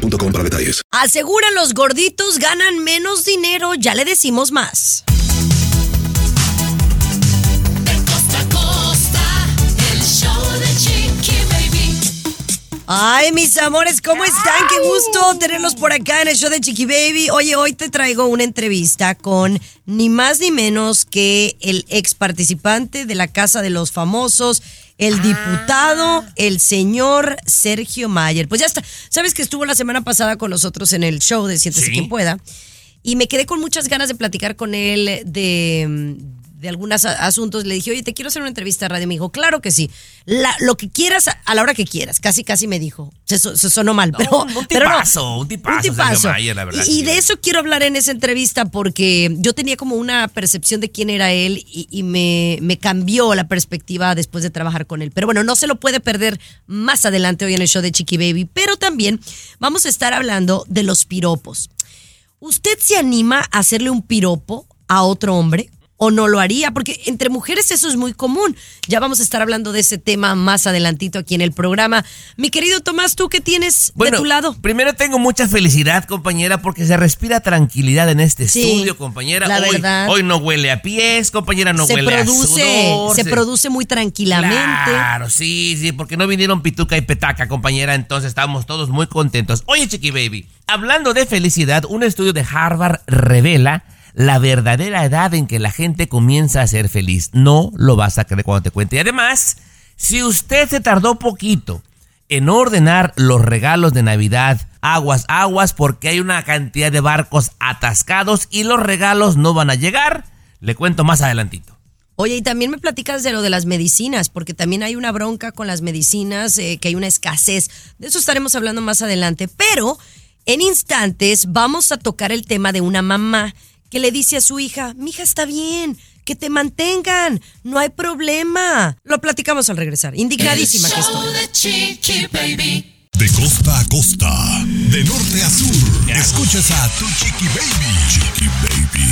boostmobile.com para detalles. Aseguran los gorditos ganan menos dinero, ya le decimos más. Ay, mis amores, ¿cómo están? Qué gusto tenerlos por acá en el show de Chiqui Baby. Oye, hoy te traigo una entrevista con ni más ni menos que el ex participante de la Casa de los Famosos, el diputado, el señor Sergio Mayer. Pues ya está. Sabes que estuvo la semana pasada con nosotros en el show de Siéntese Sí. quien pueda. Y me quedé con muchas ganas de platicar con él de, de algunos asuntos. Le dije, oye, te quiero hacer una entrevista a radio. Me dijo, claro que sí. La- lo que quieras, a- la hora que quieras. Casi, casi me dijo. Se, so- se sonó mal, pero, un pero no. tipazo, un tipazo, Mayer, la verdad, Y, y de eso quiero hablar en esa entrevista porque yo tenía como una percepción de quién era él y, y me, me cambió la perspectiva después de trabajar con él. Pero bueno, no se lo puede perder más adelante hoy en el show de Chiqui Baby. Pero también vamos a estar hablando de los piropos. ¿Usted se anima a hacerle un piropo a otro hombre? ¿O no lo haría? Porque entre mujeres eso es muy común. Ya vamos a estar hablando de ese tema más adelantito aquí en el programa. Mi querido Tomás, ¿tú qué tienes de tu lado? Primero tengo mucha felicidad, compañera, porque se respira tranquilidad en este Sí, estudio, compañera. la hoy, verdad. hoy no huele a pies, compañera, no se huele produce, a sudor. se produce muy tranquilamente. Claro, sí, sí, porque no vinieron pituca y petaca, compañera, entonces estamos todos muy contentos. Oye, Chiqui Baby, hablando de felicidad, un estudio de Harvard revela la verdadera edad en que la gente comienza a ser feliz. No lo vas a creer cuando te cuente. Y además, si usted se tardó poquito en ordenar los regalos de Navidad, aguas, aguas, porque hay una cantidad de barcos atascados y los regalos no van a llegar, le cuento más adelantito. Oye, y también me platicas de lo de las medicinas, porque también hay una bronca con las medicinas, eh, que hay una escasez. De eso estaremos hablando más adelante. Pero en instantes vamos a tocar el tema de una mamá que le dice a su hija, mi hija está bien, que te mantengan, no hay problema. Lo platicamos al regresar. Indignadísima que estoy. De costa a costa, de norte a sur, escuchas a tu chiqui baby. Chiqui baby.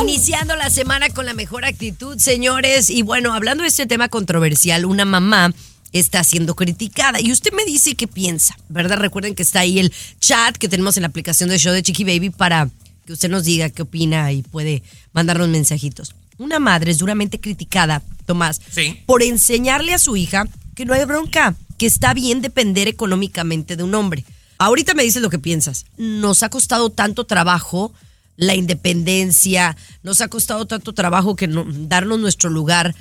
Iniciando la semana con la mejor actitud, señores. Y bueno, hablando de este tema controversial, una mamá está siendo criticada. Y usted me dice qué piensa, ¿verdad? Recuerden que está ahí el chat que tenemos en la aplicación de show de Chiqui Baby para que usted nos diga qué opina y puede mandarnos mensajitos. Una madre es duramente criticada, Tomás, Sí. por enseñarle a su hija que no hay bronca, que está bien depender económicamente de un hombre. Ahorita me dices lo que piensas. Nos ha costado tanto trabajo la independencia, nos ha costado tanto trabajo que no- darnos nuestro lugar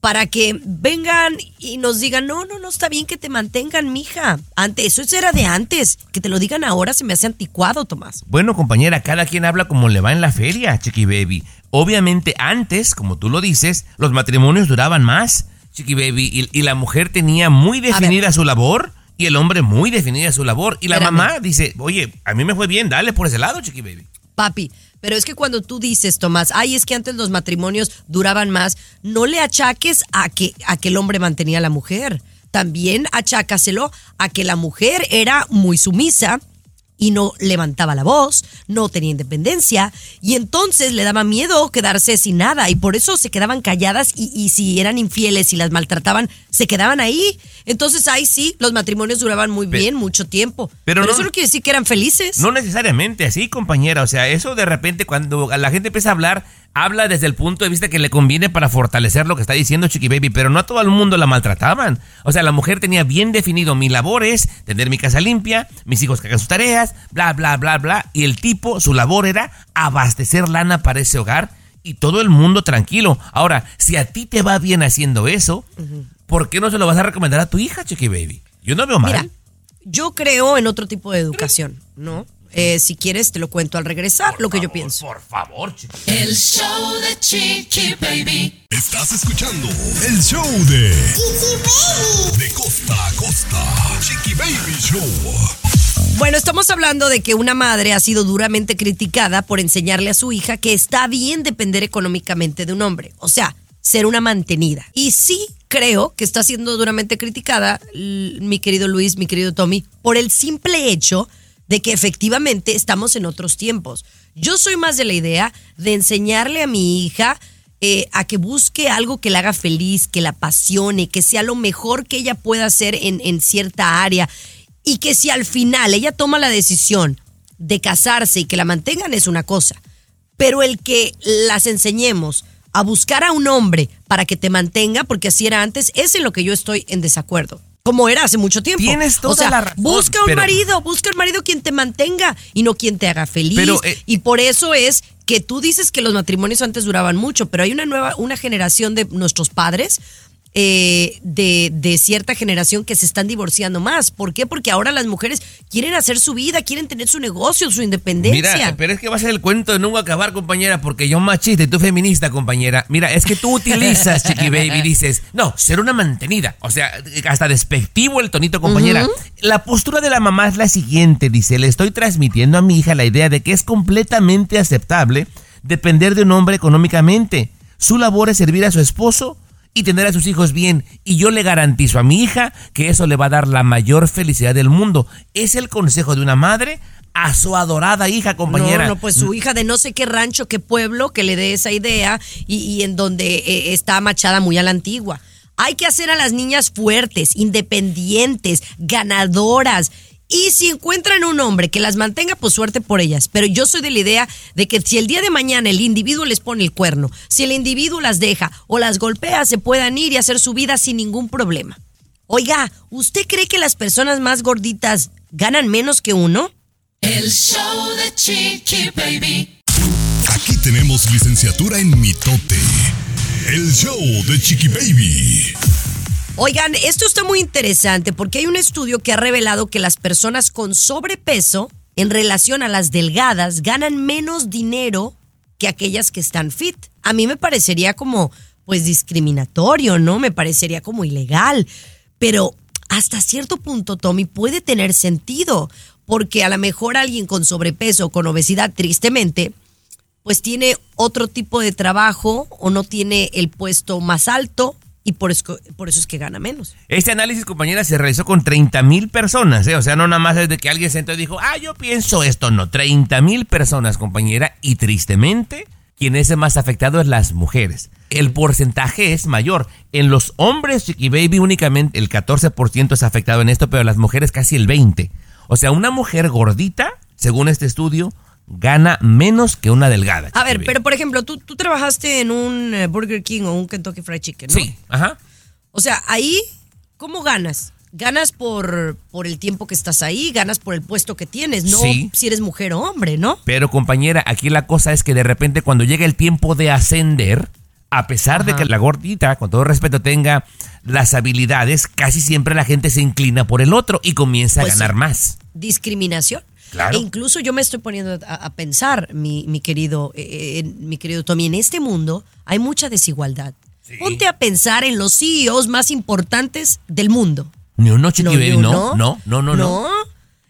para que vengan y nos digan, no, no, no está bien que te mantengan, mija. Antes, eso era de antes. Que te lo digan ahora se me hace anticuado, Tomás. Bueno, compañera, cada quien habla como le va en la feria, Chiqui Baby. Obviamente, antes, como tú lo dices, los matrimonios duraban más, Chiqui Baby, y, y la mujer tenía muy definida su labor y el hombre muy definida su labor. Y la Espérame. mamá dice, oye, a mí me fue bien, dale por ese lado, Chiqui Baby. Papi, pero es que cuando tú dices, Tomás, ay, es que antes los matrimonios duraban más, no le achaques a que, a que el hombre mantenía a la mujer. También achácaselo a que la mujer era muy sumisa y no levantaba la voz, no tenía independencia y entonces le daba miedo quedarse sin nada y por eso se quedaban calladas y, y si eran infieles y las maltrataban, se quedaban ahí. Entonces ahí sí, los matrimonios duraban muy bien, mucho tiempo. pero Pero, no- eso no quiere decir que eran felices. No necesariamente así, compañera. O sea, eso de repente cuando la gente empieza a hablar, habla desde el punto de vista que le conviene para fortalecer lo que está diciendo Chiqui Baby, pero no a todo el mundo la maltrataban. O sea, la mujer tenía bien definido mi labor es tener mi casa limpia, mis hijos que hagan sus tareas, bla, bla, bla, bla. Y el tipo, su labor era abastecer lana para ese hogar y todo el mundo tranquilo. Ahora, si a ti te va bien haciendo eso, ¿por qué no se lo vas a recomendar a tu hija, Chiqui Baby? Yo no veo mal. Mira, yo creo en otro tipo de educación, ¿no? Eh, si quieres, te lo cuento al regresar, lo que yo pienso. Por favor, chiqui. El show de Chiqui Baby. Estás escuchando el show de Chiqui Baby. De costa a costa. Chiqui Baby Show. Bueno, estamos hablando de que una madre ha sido duramente criticada por enseñarle a su hija que está bien depender económicamente de un hombre. O sea, ser una mantenida. Y sí creo que está siendo duramente criticada, mi querido Luis, mi querido Tommy, por el simple hecho de que efectivamente estamos en otros tiempos. Yo soy más de la idea de enseñarle a mi hija eh, a que busque algo que la haga feliz, que la apasione, que sea lo mejor que ella pueda hacer en, en cierta área. Y que si al final ella toma la decisión de casarse y que la mantengan es una cosa. Pero el que las enseñemos a buscar a un hombre para que te mantenga, porque así era antes, es en lo que yo estoy en desacuerdo. Como era hace mucho tiempo. Tienes toda o sea, la razón, Busca un pero- marido, busca un marido quien te mantenga y no quien te haga feliz. Pero, eh, y por eso es que tú dices que los matrimonios antes duraban mucho, pero hay una nueva, una generación de nuestros padres. Eh, de, de cierta generación que se están divorciando más. ¿Por qué? Porque ahora las mujeres quieren hacer su vida, quieren tener su negocio, su independencia. Mira, pero es que va a ser el cuento de nunca acabar, compañera, porque yo machista y tú feminista, compañera. Mira, es que tú utilizas, Chiqui Baby, dices, no, ser una mantenida. O sea, hasta despectivo el tonito, compañera. La postura de la mamá es la siguiente, dice, le estoy transmitiendo a mi hija la idea de que es completamente aceptable depender de un hombre económicamente. Su labor es servir a su esposo y tener a sus hijos bien. Y yo le garantizo a mi hija que eso le va a dar la mayor felicidad del mundo. Es el consejo de una madre a su adorada hija, compañera. No, no, pues su hija de no sé qué rancho, qué pueblo, que le dé esa idea y, y en donde eh, está machada muy a la antigua. Hay que hacer a las niñas fuertes, independientes, ganadoras. Y si encuentran un hombre que las mantenga, pues suerte por ellas. Pero yo soy de la idea de que si el día de mañana el individuo les pone el cuerno, si el individuo las deja o las golpea, se puedan ir y hacer su vida sin ningún problema. Oiga, ¿usted cree que las personas más gorditas ganan menos que uno? El show de Chiqui Baby. Aquí tenemos licenciatura en mitote. El show de Chiqui Baby. Oigan, esto está muy interesante porque hay un estudio que ha revelado que las personas con sobrepeso en relación a las delgadas ganan menos dinero que aquellas que están fit. A mí me parecería como pues discriminatorio, ¿no? Me parecería como ilegal. Pero hasta cierto punto, Tommy, puede tener sentido porque a lo mejor alguien con sobrepeso o con obesidad, tristemente, pues tiene otro tipo de trabajo o no tiene el puesto más alto y por eso, por eso es que gana menos. Este análisis, compañera, se realizó con 30 mil personas, ¿eh? O sea, no nada más es de que alguien sentó y dijo, ah, yo pienso esto, no. 30 mil personas, compañera, y tristemente, quien es el más afectado es las mujeres. El porcentaje es mayor. En los hombres, Chiqui Baby, únicamente el 14% es afectado en esto, pero las mujeres casi el 20%. O sea, una mujer gordita, según este estudio, gana menos que una delgada. A ver, pero por ejemplo, tú, tú trabajaste en un eh, Burger King o un Kentucky Fried Chicken, ¿no? Sí, ajá. O sea, ahí, ¿cómo ganas? Ganas por, por el tiempo que estás ahí, ganas por el puesto que tienes, no Sí. si eres mujer o hombre, ¿no? Pero compañera, aquí la cosa es que de repente cuando llega el tiempo de ascender, a pesar de que la gordita, con todo respeto, tenga las habilidades, casi siempre la gente se inclina por el otro y comienza Pues a ganar sí. más. discriminación. Claro. E incluso yo me estoy poniendo a, a pensar, mi, mi querido, eh, eh, mi querido Tommy, en este mundo hay mucha desigualdad. Sí. Ponte a pensar en los CEOs más importantes del mundo. Ni uno, No, ni no, uno. no, no, no, no.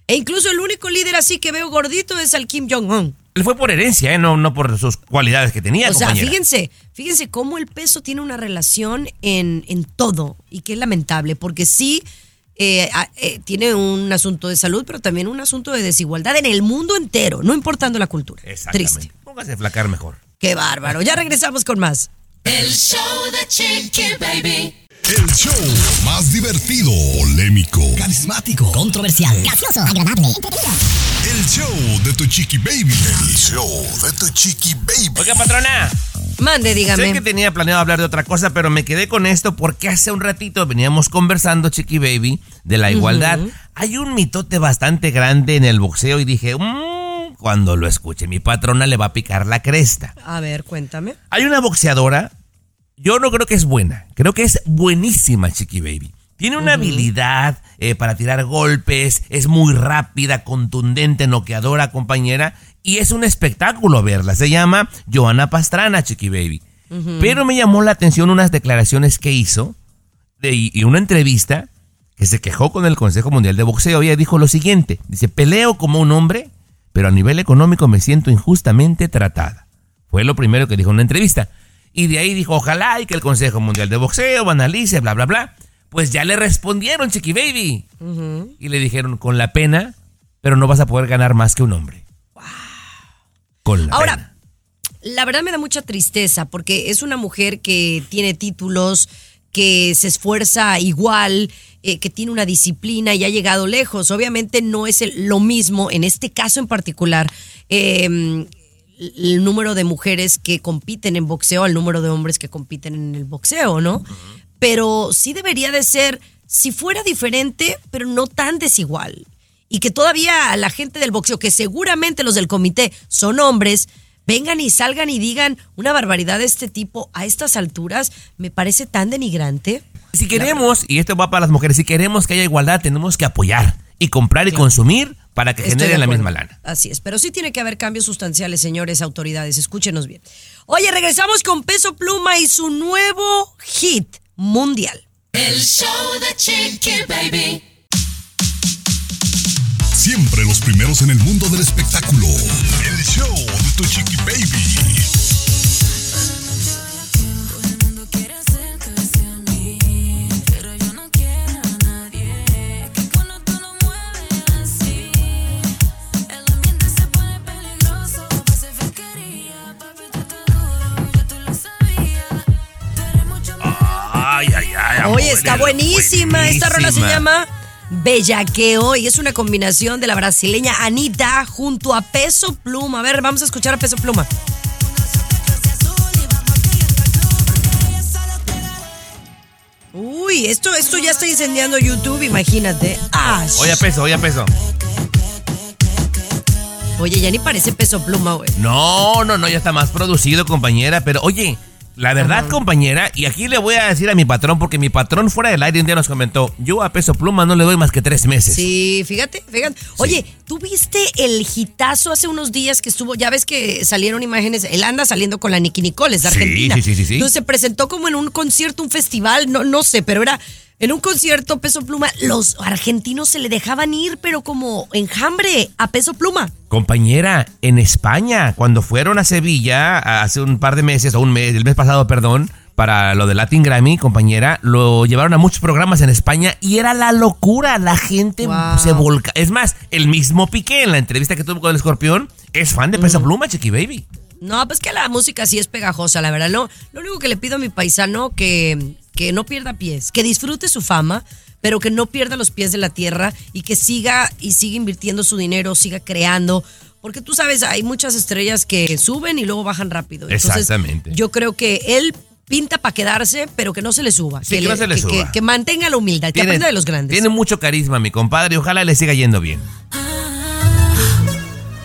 E incluso el único líder así que veo gordito es al Kim Jong-un. Él fue por herencia, ¿eh? no, no por sus cualidades que tenía, O sea, compañera. fíjense, fíjense cómo el peso tiene una relación en, en todo y que es lamentable, porque sí eh, a- eh, tiene un asunto de salud, pero también un asunto de desigualdad en el mundo entero, no importando la cultura. Exactamente. Triste. Póngase a flacar mejor. Qué bárbaro. Ya regresamos con más. El show de Chiqui Baby. El show más divertido, polémico, carismático, controversial, gracioso, agradable, entretenido. el show de tu chiqui baby. El show de tu chiqui baby. Oiga, patrona. Mande, dígame. Sé que tenía planeado hablar de otra cosa, pero me quedé con esto porque hace un ratito veníamos conversando, Chiqui Baby, de la igualdad. Hay un mitote bastante grande en el boxeo y dije, "Mm, cuando lo escuche, mi patrona le va a picar la cresta. A ver, cuéntame. Hay una boxeadora, yo no creo que es buena, creo que es buenísima, Chiqui Baby. Tiene una habilidad eh, para tirar golpes, es muy rápida, contundente, noqueadora, compañera, y es un espectáculo verla. Se llama Joana Pastrana, Chiqui Baby. Pero me llamó la atención unas declaraciones que hizo de- y una entrevista que se quejó con el Consejo Mundial de Boxeo. Ella dijo lo siguiente, dice, peleo como un hombre, pero a nivel económico me siento injustamente tratada. Fue lo primero que dijo en una entrevista. Y de ahí dijo, ojalá y que el Consejo Mundial de Boxeo analice, bla, bla, bla. Pues ya le respondieron, Chiqui Baby. Y le dijeron, con la pena, pero no vas a poder ganar más que un hombre. Con la Ahora, pena. la verdad me da mucha tristeza porque es una mujer que tiene títulos, que se esfuerza igual, eh, que tiene una disciplina y ha llegado lejos. Obviamente no es el- lo mismo, en este caso en particular, eh, el número de mujeres que compiten en boxeo al número de hombres que compiten en el boxeo, ¿no? Pero sí debería de ser, si fuera diferente, pero no tan desigual. Y que todavía la gente del boxeo, que seguramente los del comité son hombres, vengan y salgan y digan una barbaridad de este tipo a estas alturas, me parece tan denigrante. Si queremos, y esto va para las mujeres, si queremos que haya igualdad, tenemos que apoyar y comprar y consumir para que Estoy generen la misma lana. Así es, pero sí tiene que haber cambios sustanciales, señores autoridades. Escúchenos bien. Oye, regresamos con Peso Pluma y su nuevo hit mundial. El show de Chiqui Baby. Siempre los primeros en el mundo del espectáculo. El show de tu chiqui baby. Amor, Oye, está es buenísima. Esta rola se llama Bellaqueo y es una combinación de la brasileña Anita junto a Peso Pluma. A ver, vamos a escuchar a Peso Pluma. Uy, esto, esto ya está incendiando YouTube, imagínate. ¡Ah! Oye, peso, oye, peso. Oye, ya ni parece Peso Pluma, güey. No, no, no, ya está más producido, compañera. Pero oye, la verdad, compañera, y aquí le voy a decir a mi patrón, porque mi patrón fuera del aire un día nos comentó, yo a peso pluma no le doy más que tres meses. Sí, fíjate, fíjate. Oye, ¿tú viste el hitazo hace unos días que estuvo? Ya ves que salieron imágenes, él anda saliendo con la Nicky Nicole, es de Sí, Argentina. sí, sí, sí, sí. Entonces se presentó como en un concierto, un festival, no, no sé, pero era en un concierto Peso Pluma. Los argentinos se le dejaban ir, pero como enjambre a Peso Pluma. Compañera, en España, cuando fueron a Sevilla hace un par de meses, o un mes, el mes pasado, perdón, para lo de Latin Grammy, compañera, lo llevaron a muchos programas en España y era la locura. La gente Wow. se volca. Es más, el mismo Piqué en la entrevista que tuvo con el escorpión es fan de Peso Pluma, Chiqui Baby. No, pues que la música sí es pegajosa, la verdad. No, lo único que le pido a mi paisano que, que no pierda pies, que disfrute su fama, pero que no pierda los pies de la tierra y que siga y siga invirtiendo su dinero, siga creando. Porque tú sabes, hay muchas estrellas que suben y luego bajan rápido. Entonces, Exactamente. Yo creo que él pinta para quedarse, pero que no se le suba. Sí, que no se le que- suba. que- que mantenga la humildad, que aprenda de los grandes. Tiene mucho carisma, mi compadre. y Ojalá le siga yendo bien.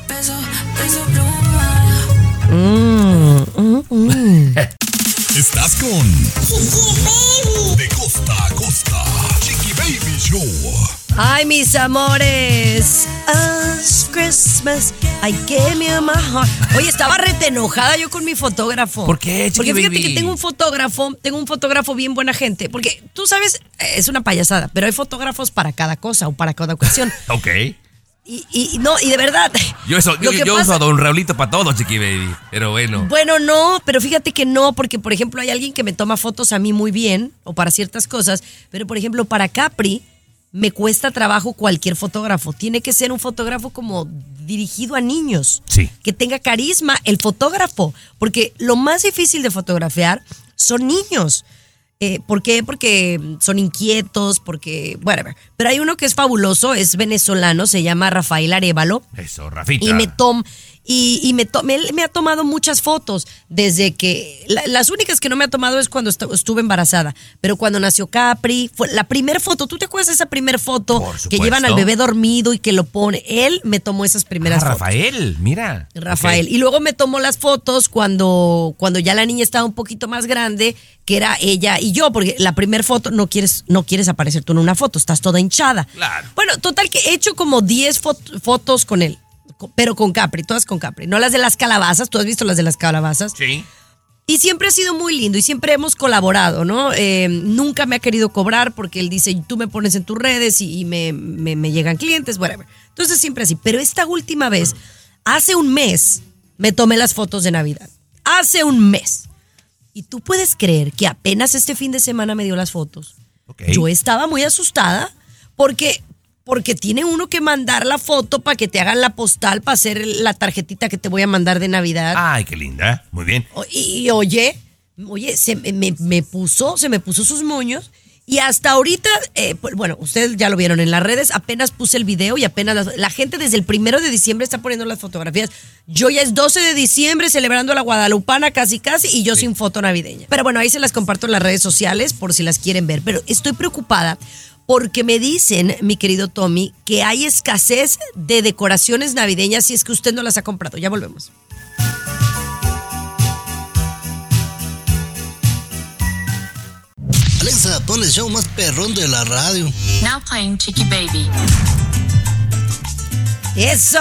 Peso, peso pluma. Estás con De costa a costa. Show. Ay, mis amores. As Christmas, I gave you my heart. Oye, estaba rete enojada yo con mi fotógrafo. ¿Por qué, Porque fíjate baby? que tengo un fotógrafo, tengo un fotógrafo bien buena gente. Porque tú sabes, eh, es una payasada, pero hay fotógrafos para cada cosa o para cada ocasión. Ok. Y, no, y de verdad. Yo, eso, yo, yo pasa- uso a Don Raulito para todo, Chiqui Baby. Pero bueno. Bueno, no, pero fíjate que no, porque por ejemplo hay alguien que me toma fotos a mí muy bien o para ciertas cosas, pero por ejemplo para Capri me cuesta trabajo cualquier fotógrafo. Tiene que ser un fotógrafo como dirigido a niños. Sí. Que tenga carisma el fotógrafo, porque lo más difícil de fotografiar son niños. Eh, ¿Por qué? Porque son inquietos, porque, whatever. Pero hay uno que es fabuloso, es venezolano, se llama Rafael Arevalo Eso, Rafita. y me tom Y, y me, to- me, me ha tomado muchas fotos desde que... la- las únicas que no me ha tomado es cuando estu- estuve embarazada. Pero cuando nació Capri, fue la primera foto. ¿Tú te acuerdas de esa primera foto que llevan al bebé dormido y que lo pone? Él me tomó esas Ah, primeras fotos. Rafael, mira. Rafael. Y luego me tomó las fotos cuando, cuando ya la niña estaba un poquito más grande, que era ella y yo, porque la primera foto no quieres, no quieres aparecer tú en una foto, estás toda hinchada. Claro. Bueno, total que he hecho como 10 fot- fotos con él, pero con Capri, todas con Capri. No las de las calabazas, tú has visto las de las calabazas. Sí. Y siempre ha sido muy lindo y siempre hemos colaborado, ¿no? Eh, nunca me ha querido cobrar porque él dice, tú me pones en tus redes y, y me, me- me llegan clientes, whatever. Entonces siempre así. Pero esta última vez, hace un mes, me tomé las fotos de Navidad. Hace un mes. Y tú puedes creer que apenas este fin de semana me dio las fotos. Yo estaba muy asustada porque, porque tiene uno que mandar la foto para que te hagan la postal para hacer la tarjetita que te voy a mandar de Navidad. Ay, qué linda. Muy bien. O- Y, y oye, oye, se me, puso, se me puso sus moños. Y hasta ahorita, eh, pues, bueno, ustedes ya lo vieron en las redes, apenas puse el video y apenas las- la, gente desde el primero de diciembre está poniendo las fotografías. Yo ya es 12 de diciembre celebrando la Guadalupana casi casi y yo sin foto navideña. Pero bueno, ahí se las comparto en las redes sociales por si las quieren ver. Pero estoy preocupada porque me dicen, mi querido Tommy, que hay escasez de decoraciones navideñas si es que usted no las ha comprado. Ya volvemos. Alexa, pon el show más perrón de la radio. Now playing Chicky Baby. Eso.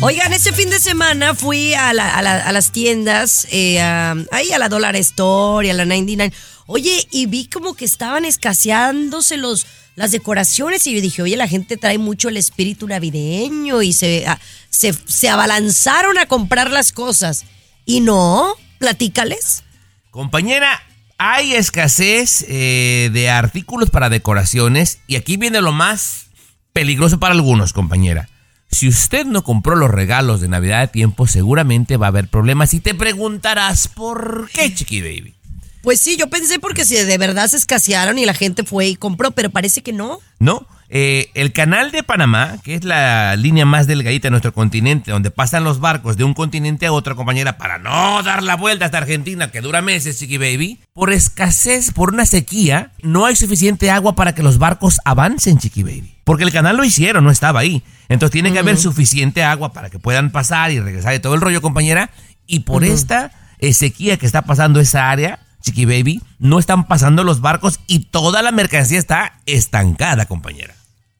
Oigan, este fin de semana fui a, la- a la- a las tiendas, eh, a- ahí a la Dollar Store y a la 99. Oye, y vi como que estaban escaseándose los, las decoraciones y yo dije, oye, la gente trae mucho el espíritu navideño y se, a- se, se abalanzaron a comprar las cosas. Y no, platícales. Compañera, hay escasez eh, de artículos para decoraciones y aquí viene lo más peligroso para algunos, compañera. Si usted no compró los regalos de Navidad a tiempo, seguramente va a haber problemas y te preguntarás por qué, Chiqui Baby. Pues sí, yo pensé porque si de verdad se escasearon y la gente fue y compró, pero parece que no. ¿No? Eh, el canal de Panamá, que es la línea más delgadita de nuestro continente, donde pasan los barcos de un continente a otro, compañera, para no dar la vuelta hasta Argentina, que dura meses, Chiqui Baby, por escasez, por una sequía, no hay suficiente agua para que los barcos avancen, Chiqui Baby. Porque el canal lo hicieron, no estaba ahí. Entonces tiene que haber suficiente agua para que puedan pasar y regresar y todo el rollo, compañera. Y por esta eh, sequía que está pasando esa área, Chiqui Baby, no están pasando los barcos y toda la mercancía está estancada, compañera.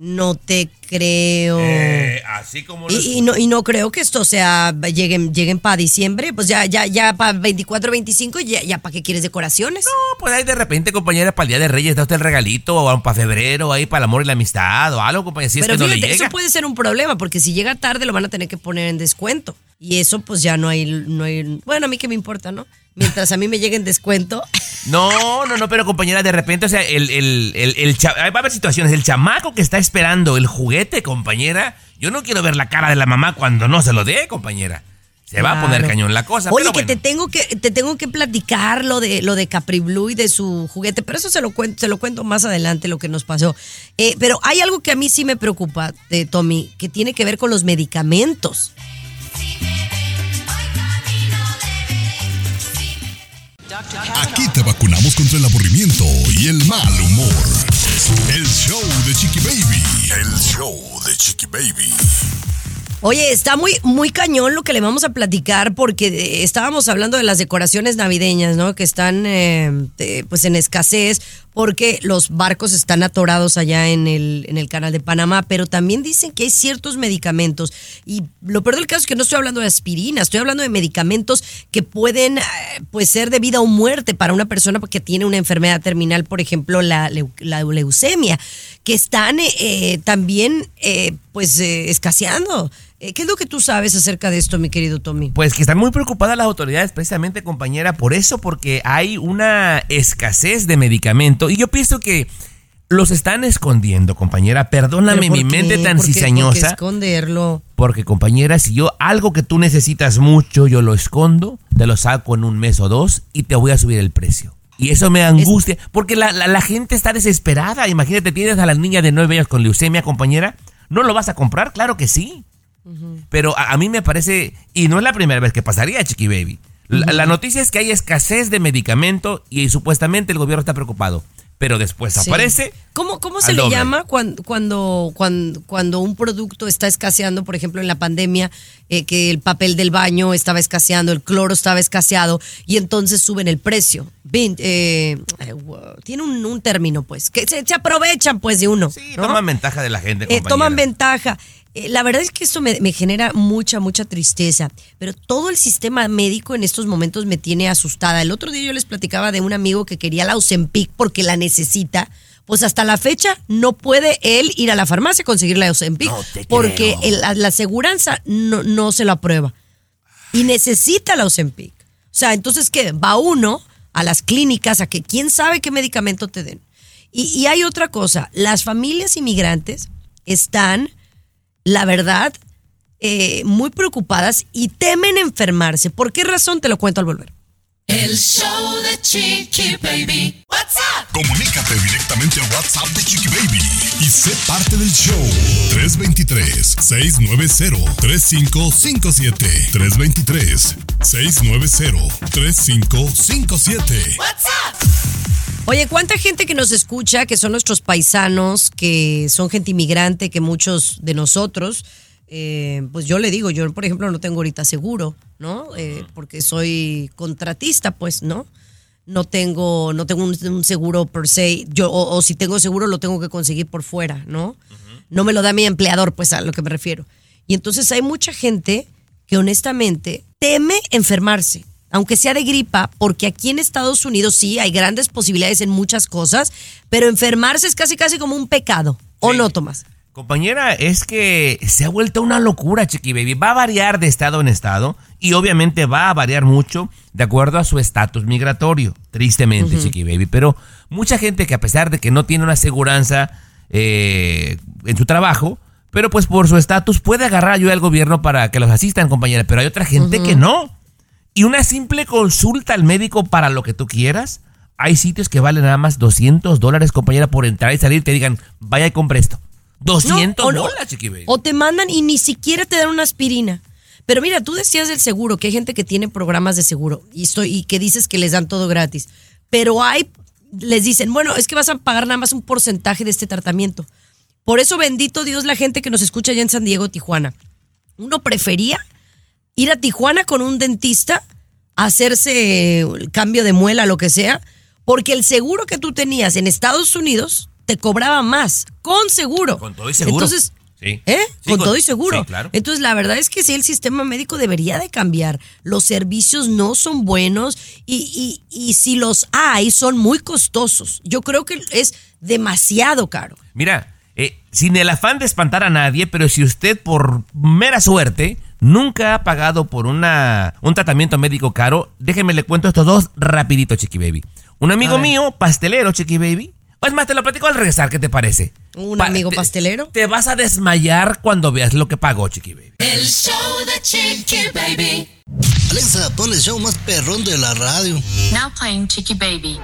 No te creo. así como Y, y no, y no creo que esto sea, lleguen, lleguen para diciembre, pues ya, ya, ya para 24, 25, ya, ya para qué quieres decoraciones. No, pues ahí de repente, compañera, para el Día de Reyes da usted el regalito, o para febrero, ahí para el amor y la amistad, o algo, compañera, si Pero es que no le llega. eso puede ser un problema, porque si llega tarde lo van a tener que poner en descuento. Y eso pues ya no hay, no hay, bueno, a mí qué me importa, ¿no? Mientras a mí me llegue en descuento. No, no, no, pero compañera, de repente, o sea, el, el, el, el va a haber situaciones. El chamaco que está esperando el juguete, compañera, yo no quiero ver la cara de la mamá cuando no se lo dé, compañera. Se va a poner cañón la cosa. Oye, pero que te tengo que te tengo que platicar lo de lo de Capri Blue y de su juguete, pero eso se lo cuento, se lo cuento más adelante lo que nos pasó. Eh, pero hay algo que a mí sí me preocupa, de Tommy, que tiene que ver con los medicamentos. Aquí te vacunamos contra el aburrimiento y el mal humor. El show de Chiqui Baby. El show de Chiqui Baby. Oye, está muy, muy cañón lo que le vamos a platicar porque eh, estábamos hablando de las decoraciones navideñas, ¿no? Que están eh, eh, pues en escasez porque los barcos están atorados allá en el, en el canal de Panamá, pero también dicen que hay ciertos medicamentos y lo peor del caso es que no estoy hablando de aspirina, estoy hablando de medicamentos que pueden eh, pues ser de vida o muerte para una persona que tiene una enfermedad terminal, por ejemplo la, leu- la leucemia, que están eh, eh, también eh, pues escaseando. Eh, ¿Qué es lo que tú sabes acerca de esto, mi querido Tommy? Pues que están muy preocupadas las autoridades, precisamente, compañera, por eso, porque hay una escasez de medicamento. Y yo pienso que los están escondiendo, compañera. Perdóname ¿Pero mi mente tan ¿Por qué- por qué cizañosa. esconderlo? Porque, compañera, si yo algo que tú necesitas mucho, yo lo escondo, te lo saco en un mes o dos y te voy a subir el precio. Y eso me angustia, porque la, la- la gente está desesperada. Imagínate, tienes a la niña de nueve años con leucemia, compañera. ¿No lo vas a comprar? Claro que sí. Pero a, a mí me parece, y no es la primera vez que pasaría, Chiqui Baby. La, la noticia es que hay escasez de medicamento y, supuestamente el gobierno está preocupado. Pero después Sí. aparece. ¿Cómo, cómo se le doble. llama cuando, cuando, cuando, cuando un producto está escaseando? Por ejemplo, en la pandemia, eh, que el papel del baño estaba escaseando, el cloro estaba escaseado y entonces suben el precio. Eh, eh, tiene un, un término, pues, que se, se aprovechan, pues, de uno. Sí, ¿no? toman ventaja de la gente. Eh, toman ventaja. Eh, la verdad es que esto me, me genera mucha, mucha tristeza, pero todo el sistema médico en estos momentos me tiene asustada. El otro día yo les platicaba de un amigo que quería la Ozempic porque la necesita. Pues hasta la fecha no puede él ir a la farmacia a conseguir la Ozempic No porque el- la, la aseguranza no, no se lo aprueba y necesita la Ozempic. O sea, entonces, ¿qué? Va uno a las clínicas a que quién sabe qué medicamento te den. Y, y hay otra cosa, las familias inmigrantes están, la verdad, eh, muy preocupadas y temen enfermarse. ¿Por qué razón? Te lo cuento al volver. El show de Chiqui Baby. What's up? Comunícate directamente al WhatsApp de Chiqui Baby y sé parte del show. 323-690-3557. 323-690-3557. What's up? Oye, ¿cuánta gente que nos escucha, que son nuestros paisanos, que son gente inmigrante, que muchos de nosotros, eh, pues yo le digo, yo por ejemplo no tengo ahorita seguro, ¿no? Eh, porque soy contratista, pues, ¿no? No tengo, no tengo un, un seguro per se, yo, o, o si tengo seguro lo tengo que conseguir por fuera, ¿no? No me lo da mi empleador, pues a lo que me refiero. Y entonces hay mucha gente que honestamente teme enfermarse, aunque sea de gripa, porque aquí en Estados Unidos sí hay grandes posibilidades en muchas cosas, pero enfermarse es casi casi como un pecado. ¿O Sí. no, Tomás? Compañera, es que se ha vuelto una locura, Chiqui Baby. Va a variar de estado en estado y obviamente va a variar mucho de acuerdo a su estatus migratorio. Tristemente, Chiqui Baby. Pero mucha gente que a pesar de que no tiene una aseguranza eh, en su trabajo, pero pues por su estatus puede agarrar ayuda del gobierno para que los asistan, compañera. Pero hay otra gente que no. Y una simple consulta al médico para lo que tú quieras. Hay sitios que valen nada más 200 dólares, compañera, por entrar y salir. Te digan, vaya y compre esto. 200 No, baby. O te mandan y ni siquiera te dan una aspirina. Pero mira, tú decías del seguro, que hay gente que tiene programas de seguro y, estoy, y que dices que les dan todo gratis. Pero hay, les dicen, bueno, es que vas a pagar nada más un porcentaje de este tratamiento. Por eso bendito Dios la gente que nos escucha allá en San Diego, Tijuana. Uno prefería ir a Tijuana con un dentista, a hacerse el cambio de muela, lo que sea, porque el seguro que tú tenías en Estados Unidos te cobraba más, con seguro. Con todo y seguro. Entonces, Sí. ¿eh? Sí, con, con- todo y seguro. sí, claro. Entonces, la verdad es que sí, el sistema médico debería de cambiar. Los servicios no son buenos y, y, y si los hay, son muy costosos. Yo creo que es demasiado caro. Mira, eh, sin el afán de espantar a nadie, pero si usted por mera suerte nunca ha pagado por una, un tratamiento médico caro, déjeme le cuento estos dos rapidito, Chiqui Baby. Un amigo mío, pastelero, Chiqui Baby. Es más, te lo platico al regresar, ¿qué te parece? ¿Un Pa- amigo te- pastelero? Te vas a desmayar cuando veas lo que pagó, Chiqui Baby. El show de Chiqui Baby. Alexa, pon el show más perrón de la radio. Now playing Chicky Baby.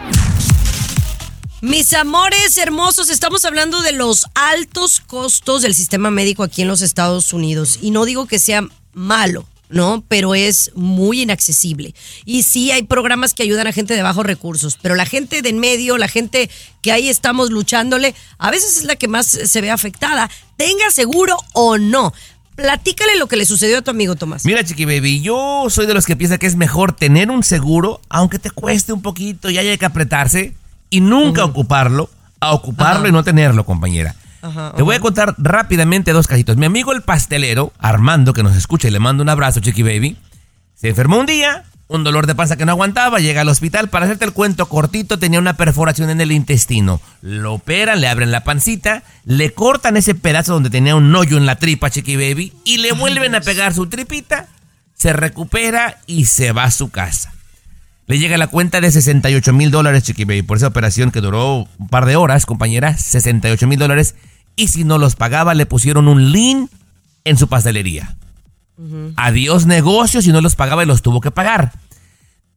Mis amores hermosos, estamos hablando de los altos costos del sistema médico aquí en los Estados Unidos. Y no digo que sea malo, ¿no? Pero es muy inaccesible. Y sí hay programas que ayudan a gente de bajos recursos, pero la gente de en medio, la gente que ahí estamos luchándole, a veces es la que más se ve afectada, tenga seguro o no. Platícale lo que le sucedió a tu amigo Tomás. Mira, Chiqui Baby, yo soy de los que piensa que es mejor tener un seguro, aunque te cueste un poquito y haya que apretarse, y nunca ocuparlo, a ocuparlo y no tenerlo, compañera. Ajá, Te voy a contar rápidamente dos cajitos. Mi amigo el pastelero, Armando, que nos escucha y le mando un abrazo, Chiqui Baby, se enfermó un día, un dolor de panza que no aguantaba, llega al hospital, para hacerte el cuento cortito, tenía una perforación en el intestino. Lo operan, le abren la pancita, le cortan ese pedazo donde tenía un hoyo en la tripa, Chiqui Baby, y le vuelven a pegar su tripita, se recupera y se va a su casa. Le llega la cuenta de 68 mil dólares, Chiqui Baby, por esa operación que duró un par de horas, compañera, 68 mil dólares. Y si no los pagaba, le pusieron un lien en su pastelería. Adiós negocios y no los pagaba y los tuvo que pagar.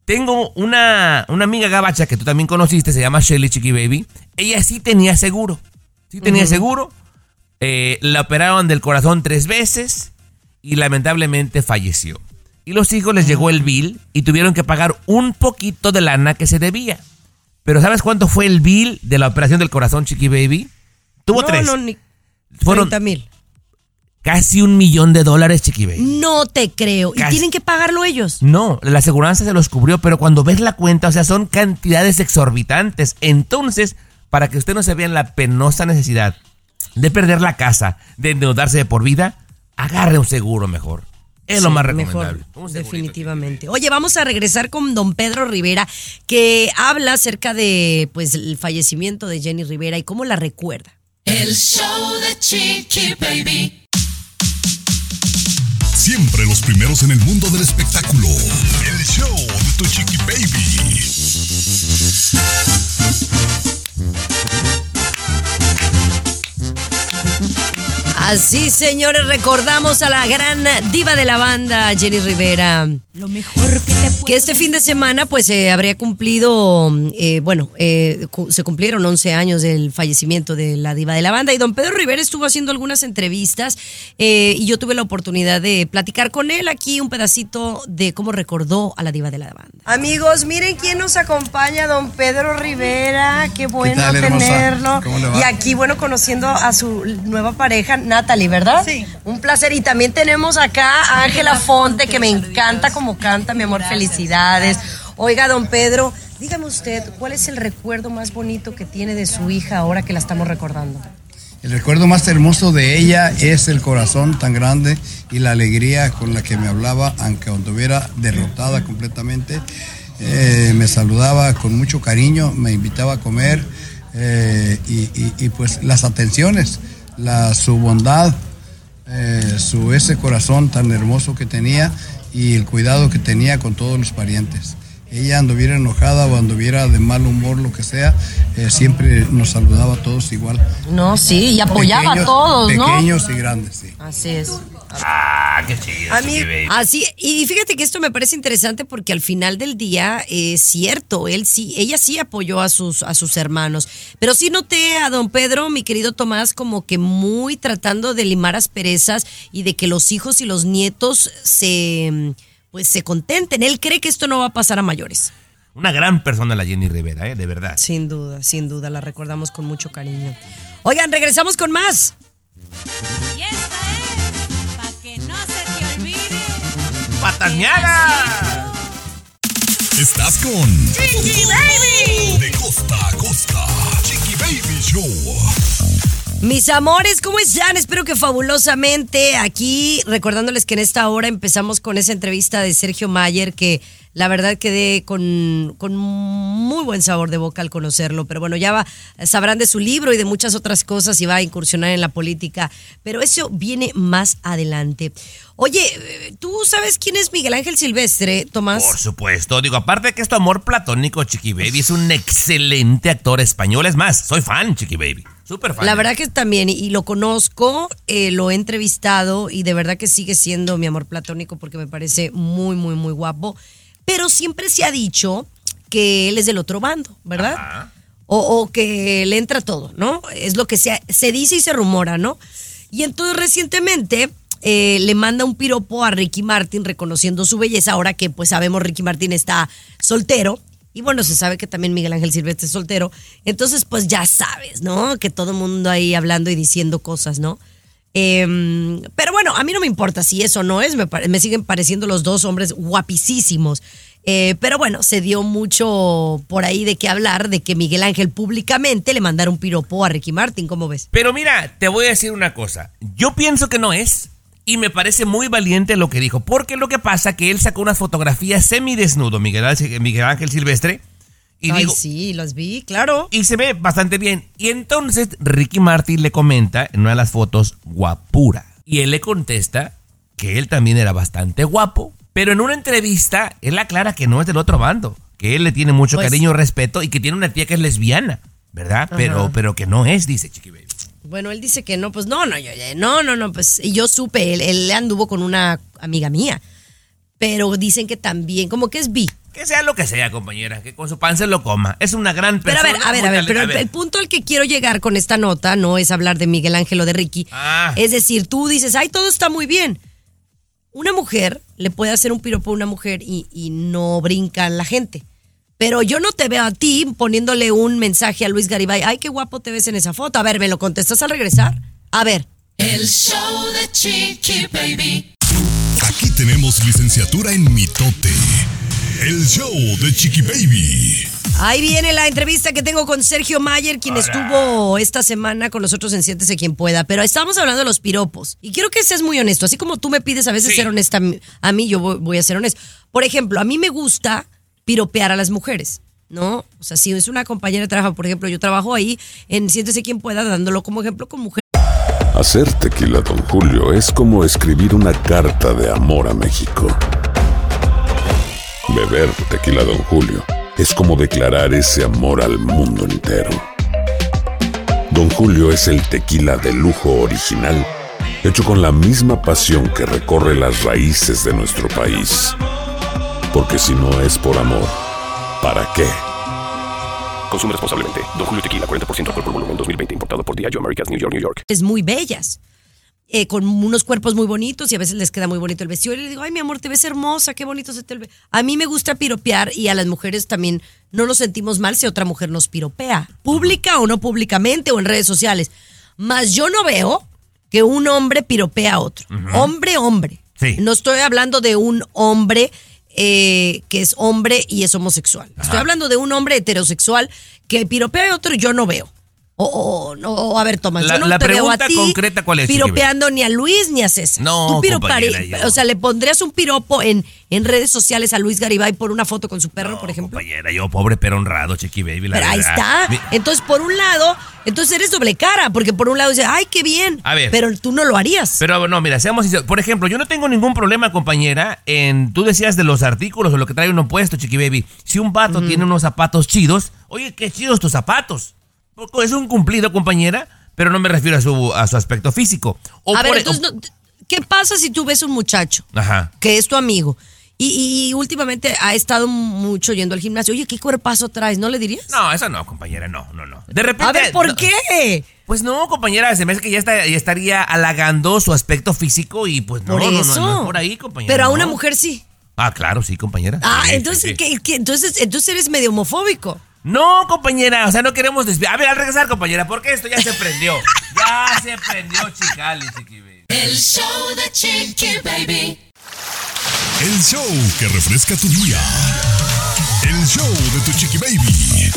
Tengo una, una amiga gabacha que tú también conociste, se llama Shelly Chiqui Baby. Ella sí tenía seguro. Sí tenía seguro. Eh, la operaron del corazón tres veces. y lamentablemente falleció. Y los hijos les llegó el bill y tuvieron que pagar un poquito de lana que se debía. Pero ¿sabes cuánto fue el bill de la operación del corazón, Chiqui Baby? Tuvo no, tres. no, ni Fueron 30 mil. casi un millón de dólares, Chiqui Baby. No te creo. Casi. ¿Y tienen que pagarlo ellos? No, la aseguranza se los cubrió, pero cuando ves la cuenta, o sea, son cantidades exorbitantes. Entonces, para que usted no se vea en la penosa necesidad de perder la casa, de endeudarse de por vida, agarre un seguro mejor. Es lo más mejor, recomendable. Definitivamente. Oye, vamos a regresar con don Pedro Rivera, que habla acerca de pues el fallecimiento de Jenny Rivera y cómo la recuerda. El show de Chiqui Baby. Siempre los primeros en el mundo del espectáculo. El show de tu chiqui baby. Así, señores, recordamos a la gran diva de la banda, Jenny Rivera. Lo mejor que te Que este fin de semana, pues, eh, habría cumplido, eh, bueno, eh, cu- se cumplieron 11 años del fallecimiento de la diva de la banda. Y don Pedro Rivera estuvo haciendo algunas entrevistas eh, y yo tuve la oportunidad de platicar con él aquí un pedacito de cómo recordó a la diva de la banda. Amigos, miren quién nos acompaña, don Pedro Rivera. Qué bueno tal, tenerlo. ¿Cómo le va? Y aquí, bueno, conociendo a su nueva pareja, Natalie, ¿verdad? Sí. Un placer. Y también tenemos acá a Ángela Fonte, que me encanta como canta, mi amor. Felicidades. Oiga, don Pedro, dígame usted, ¿cuál es el recuerdo más bonito que tiene de su hija ahora que la estamos recordando? El recuerdo más hermoso de ella es el corazón tan grande y la alegría con la que me hablaba, aunque anduviera derrotada completamente. Eh, me saludaba con mucho cariño, me invitaba a comer eh, y, y- y, pues las atenciones, la, su bondad, eh, su ese corazón tan hermoso que tenía y el cuidado que tenía con todos los parientes. Ella anduviera enojada o anduviera de mal humor, lo que sea, eh, siempre nos saludaba a todos igual. No, sí, y apoyaba Pequeños- a todos, ¿no? Pequeños y grandes, sí. Así es. Ah, qué chido. A mí, así, y fíjate que esto me parece interesante porque al final del día es cierto, él sí, ella sí apoyó a sus, a sus hermanos. Pero sí noté a don Pedro, mi querido Tomás, como que muy tratando de limar asperezas y de que los hijos y los nietos se pues se contenten. Él cree que esto no va a pasar a mayores. Una gran persona la Jenny Rivera, ¿eh? De verdad. Sin duda, sin duda, la recordamos con mucho cariño. Oigan, regresamos con más. Y esta es para que no se te olvide. ¡Patañaga! Estás con Chiqui Baby. De costa a costa. Chiqui Baby Show. Mis amores, ¿cómo están? Espero que fabulosamente. Aquí recordándoles que en esta hora empezamos con esa entrevista de Sergio Mayer, que la verdad quedé con, con muy buen sabor de boca al conocerlo. Pero bueno, ya va, sabrán de su libro y de muchas otras cosas y va a incursionar en la política. Pero eso viene más adelante. Oye, ¿tú sabes quién es Miguel Ángel Silvestre, Tomás? Por supuesto. Digo, aparte de que es amor platónico, Chiqui Baby es un excelente actor español. Es más, soy fan, Chiqui Baby. Súper fan. La verdad que también, y lo conozco, eh, lo he entrevistado y de verdad que sigue siendo mi amor platónico porque me parece muy, muy, muy guapo. Pero siempre se ha dicho que él es del otro bando, ¿verdad? O, o que le entra todo, ¿no? Es lo que se, se dice y se rumora, ¿no? Y entonces recientemente eh, le manda un piropo a Ricky Martin reconociendo su belleza, ahora que pues sabemos Ricky Martin está soltero. Y bueno, se sabe que también Miguel Ángel Silvestre es soltero. Entonces, pues ya sabes, ¿no? Que todo el mundo ahí hablando y diciendo cosas, ¿no? Em, pero bueno, a mí no me importa si eso no es, me, me siguen pareciendo los dos hombres guapísimos. Eh, pero bueno, se dio mucho por ahí de qué hablar, de que Miguel Ángel públicamente le mandara un piropo a Ricky Martin, ¿cómo ves? Pero mira, te voy a decir una cosa. Yo pienso que no es. Y me parece muy valiente lo que dijo. Porque lo que pasa que él sacó unas fotografías semidesnudo, Miguel, Ángel- Miguel Ángel Silvestre. Y Ay, digo, sí, los vi, claro. y se ve bastante bien. Y entonces Ricky Martin le comenta en una de las fotos, guapura. Y él le contesta que él también era bastante guapo. Pero en una entrevista, él aclara que no es del otro bando. Que él le tiene mucho Pues- cariño y respeto y que tiene una tía que es lesbiana. ¿Verdad? Pero, pero que no es, dice Chiqui Baby. Bueno, él dice que no, pues no, no, yo, no, no, no, pues y yo supe, él, él anduvo con una amiga mía, pero dicen que también, como que es bi. Que sea lo que sea, compañera. Que con su pan se lo coma. Es una gran Pero a persona. ver, a ver, a ver, pero a el, ver. el punto al que quiero llegar con esta nota no es hablar de Miguel Ángel o de Ricky. Ah. Es decir, tú dices, ay, todo está muy bien. una mujer le puede hacer un piropo a una mujer y, y no brinca la gente. Pero yo no te veo a ti poniéndole un mensaje a Luis Garibay. Ay, qué guapo te ves en esa foto. A ver, ¿me lo contestas al regresar? A ver. El show de Chiqui Baby. Aquí tenemos licenciatura en mitote. El show de Chiqui Baby. Ahí viene la entrevista que tengo con Sergio Mayer, quien estuvo esta semana con nosotros en Siéntese Quien Pueda. Pero estamos hablando de los piropos. Y quiero que seas muy honesto. Así como tú me pides a veces Sí. ser honesta a mí, yo voy, voy a ser honesto. Por ejemplo, a mí me gusta piropear a las mujeres. ¿No? O sea, si es una compañera de trabajo, por ejemplo, yo trabajo ahí en Siéntese Quien Pueda, dándolo como ejemplo con mujeres. Hacer tequila, Don Julio, es como escribir una carta de amor a México. Beber tequila, Don Julio, es como declarar ese amor al mundo entero. Don Julio es el tequila de lujo original, hecho con la misma pasión que recorre las raíces de nuestro país. Porque si no es por amor, ¿para qué? Consume responsablemente. Don Julio Tequila, 40% alcohol por volumen, 2020. Importado por Diageo Americas, New York, New York. muy bellas, eh, con unos cuerpos muy bonitos y a veces les queda muy bonito el vestido. Y le digo, ay, mi amor, te ves hermosa, qué bonito se te ve. A mí me gusta piropear y a las mujeres también no nos sentimos mal si otra mujer nos piropea, pública o no públicamente o en redes sociales. Mas yo no veo que un hombre piropea a otro. Hombre, hombre. Sí. No estoy hablando de un hombre eh, que es hombre y es homosexual. Estoy hablando de un hombre heterosexual que piropea a otro y yo no veo. O, o- no, o, a ver, Tomás, La- yo no la te veo a pregunta ti concreta, ¿cuál es, piropeando ni a Luis ni a César. No, Tú piropare- o sea, le pondrías un piropo en, en redes sociales a Luis Garibay por una foto con su perro, por ejemplo. Compañera, yo pobre pero honrado, Chiqui Baby, la Pero ahí está. Mi- Entonces, por un lado, entonces eres doble cara, porque por un lado dices, ay, qué bien. A ver. Pero tú no lo harías. Pero no, mira, seamos sinceros. Por ejemplo, yo no tengo ningún problema, compañera, en. Tú decías de los artículos o lo que trae uno puesto, Chiqui Baby. Si un vato tiene unos zapatos chidos, oye, qué chidos tus zapatos. Es un cumplido, compañera, pero no me refiero a su, a su aspecto físico. O a ver, por- e- entonces, no- ¿qué pasa si tú ves un muchacho Ajá. que es tu amigo y, y últimamente ha estado mucho yendo al gimnasio? Oye, ¿qué cuerpazo traes? ¿No le dirías? No, eso no, compañera, no, no, no. De repente. A ver, ¿por no- qué? Pues no, compañera, se me hace que ya, está- ya estaría halagando su aspecto físico y pues no, Por no, no, eso. no, no es por ahí, compañera. Pero a no. una mujer sí. Ah, claro, sí, compañera. Ah, sí, entonces, sí. ¿qué- qué? entonces, entonces eres medio homofóbico. No, compañera, o sea, no queremos desviar. A ver, al regresar, compañera, porque esto ya se prendió. Ya se prendió, chicali, chiqui baby. El show de Chiqui Baby. El show que refresca tu día. El show de tu Chiqui Baby.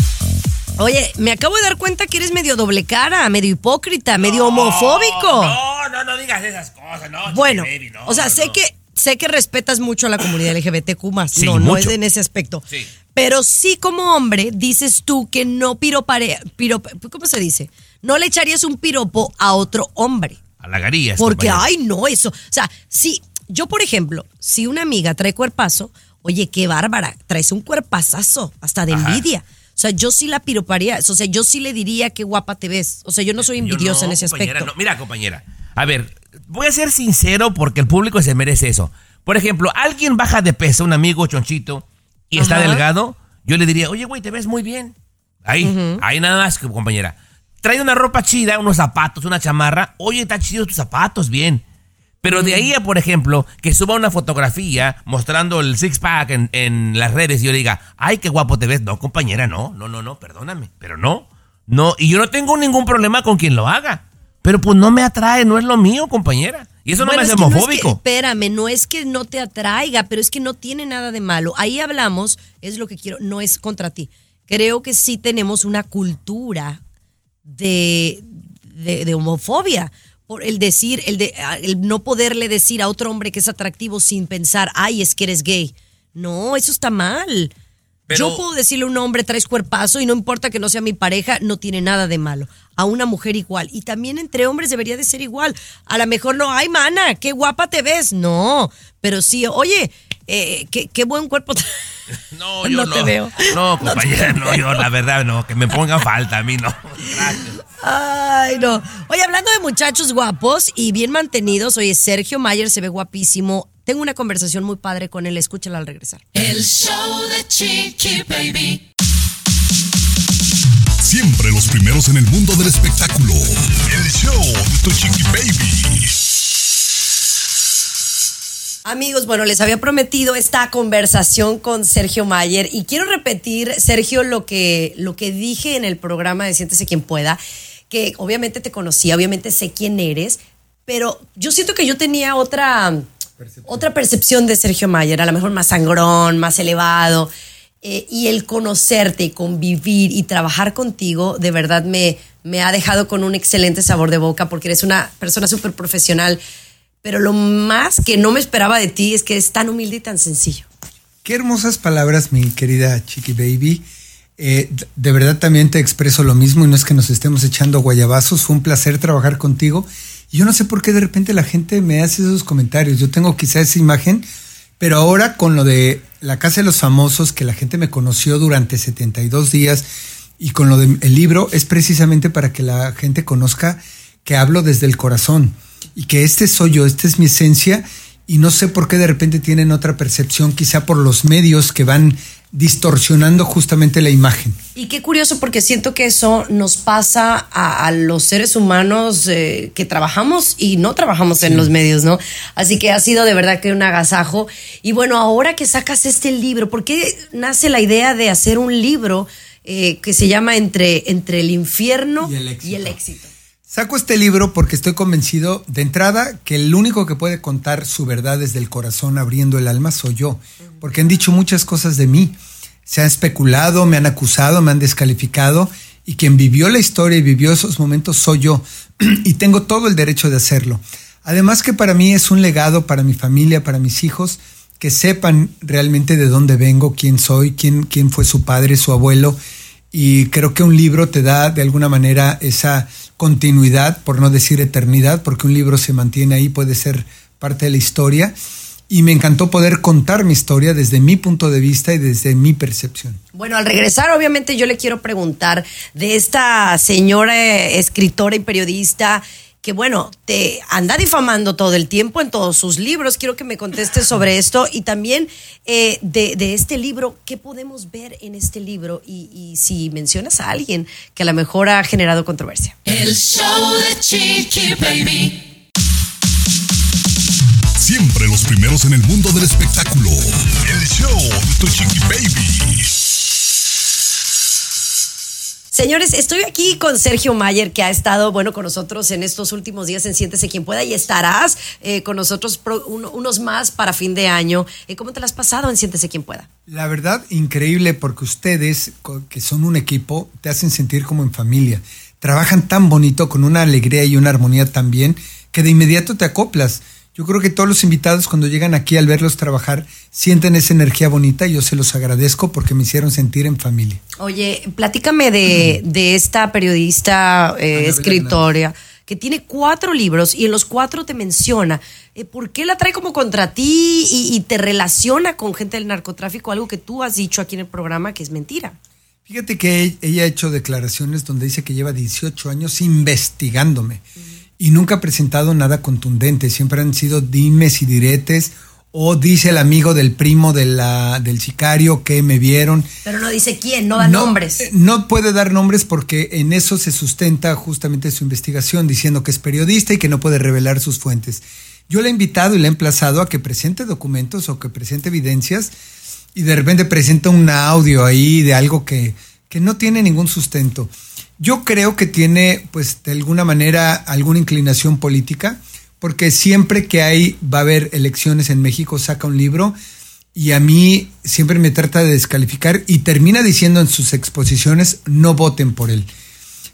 Oye, me acabo de dar cuenta que eres medio doble cara, medio hipócrita, medio homofóbico. No, no, no digas esas cosas, no. bueno, baby, no, o sea, no, sé que sé que respetas mucho a la comunidad LGBTQ más. Sí, no, no es en ese aspecto. Sí. Pero sí como hombre dices tú que no piropare, pirop, ¿cómo se dice? No le echarías un piropo a otro hombre. Halagarías. Porque, ay, no, eso. O sea, si yo, por ejemplo, si una amiga trae cuerpazo, oye, qué bárbara, traes un cuerpazazo, hasta de Ajá. envidia. O sea, yo sí la piroparía, o sea, yo sí le diría qué guapa te ves. O sea, yo no soy envidiosa no, en ese aspecto. no. Mira, compañera, a ver, voy a ser sincero porque el público se merece eso. Por ejemplo, alguien baja de peso, un amigo chonchito, y está delgado, yo le diría, oye, güey, te ves muy bien. Ahí, ahí nada más, compañera. Trae una ropa chida, unos zapatos, una chamarra. Oye, están chidos tus zapatos, bien. Pero de ahí a, por ejemplo, que suba una fotografía mostrando el six-pack en, en las redes y yo le diga, ay, qué guapo te ves. No, compañera, no, no, no, no, perdóname, pero no. No, y yo no tengo ningún problema con quien lo haga. Pero pues no me atrae, no es lo mío, compañera. Y eso Bueno, no me es hace que no es que- homofóbico. espérame, no es que no te atraiga, pero es que no tiene nada de malo. Ahí hablamos, es lo que quiero, no es contra ti. Creo que sí tenemos una cultura de, de, de homofobia. Por el decir, el, de, el no poderle decir a otro hombre que es atractivo sin pensar, ay, es que eres gay. No, eso está mal. Pero- Yo puedo decirle a un hombre, traes cuerpazo y no importa que no sea mi pareja, no tiene nada de malo. A una mujer igual. Y también entre hombres debería de ser igual. A lo mejor no, ay, mana, qué guapa te ves. No, pero sí, oye, eh, qué, qué buen cuerpo. No, yo no no. te veo. No, compañera, no, yo la verdad no, que me pongan falta a mí no. Gracias. Ay, no. Oye, hablando de muchachos guapos y bien mantenidos, oye, Sergio Mayer se ve guapísimo. Tengo una conversación muy padre con él, escúchala al regresar. El show de Chiqui Baby. Siempre los primeros en el mundo del espectáculo. El show de tu Chiqui Baby. Amigos, bueno, les había prometido esta conversación con Sergio Mayer y quiero repetir, Sergio, lo que, lo que dije en el programa de Siéntese quien pueda, que obviamente te conocía, obviamente sé quién eres, pero yo siento que yo tenía otra, otra percepción de Sergio Mayer, a lo mejor más sangrón, más elevado. eh, y el conocerte convivir y trabajar contigo, de verdad me, me ha dejado con un excelente sabor de boca porque eres una persona súper profesional. Pero lo más que no me esperaba de ti es que es tan humilde y tan sencillo. Qué hermosas palabras, mi querida Chiqui Baby. Eh, de verdad también te expreso lo mismo y no es que nos estemos echando guayabazos. Fue un placer trabajar contigo. Y yo no sé por qué de repente la gente me hace esos comentarios. Yo tengo quizá esa imagen, pero ahora con lo de la Casa de los Famosos, que la gente me conoció durante 72 días, y con lo del libro, es precisamente para que la gente conozca que hablo desde el corazón y que este soy yo, esta es mi esencia y no sé por qué de repente tienen otra percepción, quizá por los medios que van distorsionando justamente la imagen. Y qué curioso porque siento que eso nos pasa a, a los seres humanos eh, que trabajamos y no trabajamos en los medios, ¿no? Así que ha sido de verdad que un agasajo. Y bueno, ahora que sacas este libro, ¿por qué nace la idea de hacer un libro eh, que se llama Entre, entre el infierno y el éxito? Saco este libro porque estoy convencido de entrada que el único que puede contar su verdad desde el corazón abriendo el alma soy yo, porque han dicho muchas cosas de mí. Se han especulado, me han acusado, me han descalificado y quien vivió la historia y vivió esos momentos soy yo y tengo todo el derecho de hacerlo. Además que para mí es un legado para mi familia, para mis hijos, que sepan realmente de dónde vengo, quién soy, quién, quién fue su padre, su abuelo. Y creo que un libro te da de alguna manera esa continuidad, por no decir eternidad, porque un libro se mantiene ahí, puede ser parte de la historia. Y me encantó poder contar mi historia desde mi punto de vista y desde mi percepción. Bueno, al regresar, obviamente, yo le quiero preguntar de esta señora eh, escritora y periodista que, bueno, te anda difamando todo el tiempo en todos sus libros. Quiero que me contestes sobre esto y también eh, de, de este libro, ¿qué podemos ver en este libro? Y, y si mencionas a alguien que a lo mejor ha generado controversia. El show de Chiqui Baby. Siempre los primeros en el mundo del espectáculo. El show de tu Chiqui Baby. Señores, estoy aquí con Sergio Mayer, que ha estado, bueno, con nosotros en estos últimos días en Siéntese Quien Pueda y estarás eh, con nosotros unos más para fin de año. Eh, ¿Cómo te la has pasado en Siéntese Quien Pueda? La verdad, increíble porque ustedes, que son un equipo, te hacen sentir como en familia. Trabajan tan bonito, con una alegría y una armonía tan bien, que de inmediato te acoplas. Yo creo que todos los invitados cuando llegan aquí al verlos trabajar sienten esa energía bonita y yo se los agradezco porque me hicieron sentir en familia. Oye, platícame de, de esta periodista, eh, escritora, que tiene cuatro libros y en los cuatro te menciona. eh, ¿Por qué la trae como contra ti y, y te relaciona con gente del narcotráfico? Algo que tú has dicho aquí en el programa que es mentira. Fíjate que ella ha hecho declaraciones donde dice que lleva 18 años investigándome y nunca ha presentado nada contundente. Siempre han sido dimes y diretes o dice el amigo del primo de la, del sicario que me vieron. Pero no dice quién, no da nombres. eh, No puede dar nombres porque en eso se sustenta justamente su investigación, diciendo que es periodista y que no puede revelar sus fuentes. Yo le he invitado y le he emplazado a que presente documentos o que presente evidencias y de repente presenta un audio ahí de algo que, que no tiene ningún sustento. Yo creo que tiene, pues, de alguna manera, alguna inclinación política, porque siempre que hay, va a haber elecciones en México, saca un libro y a mí siempre me trata de descalificar y termina diciendo en sus exposiciones, no voten por él.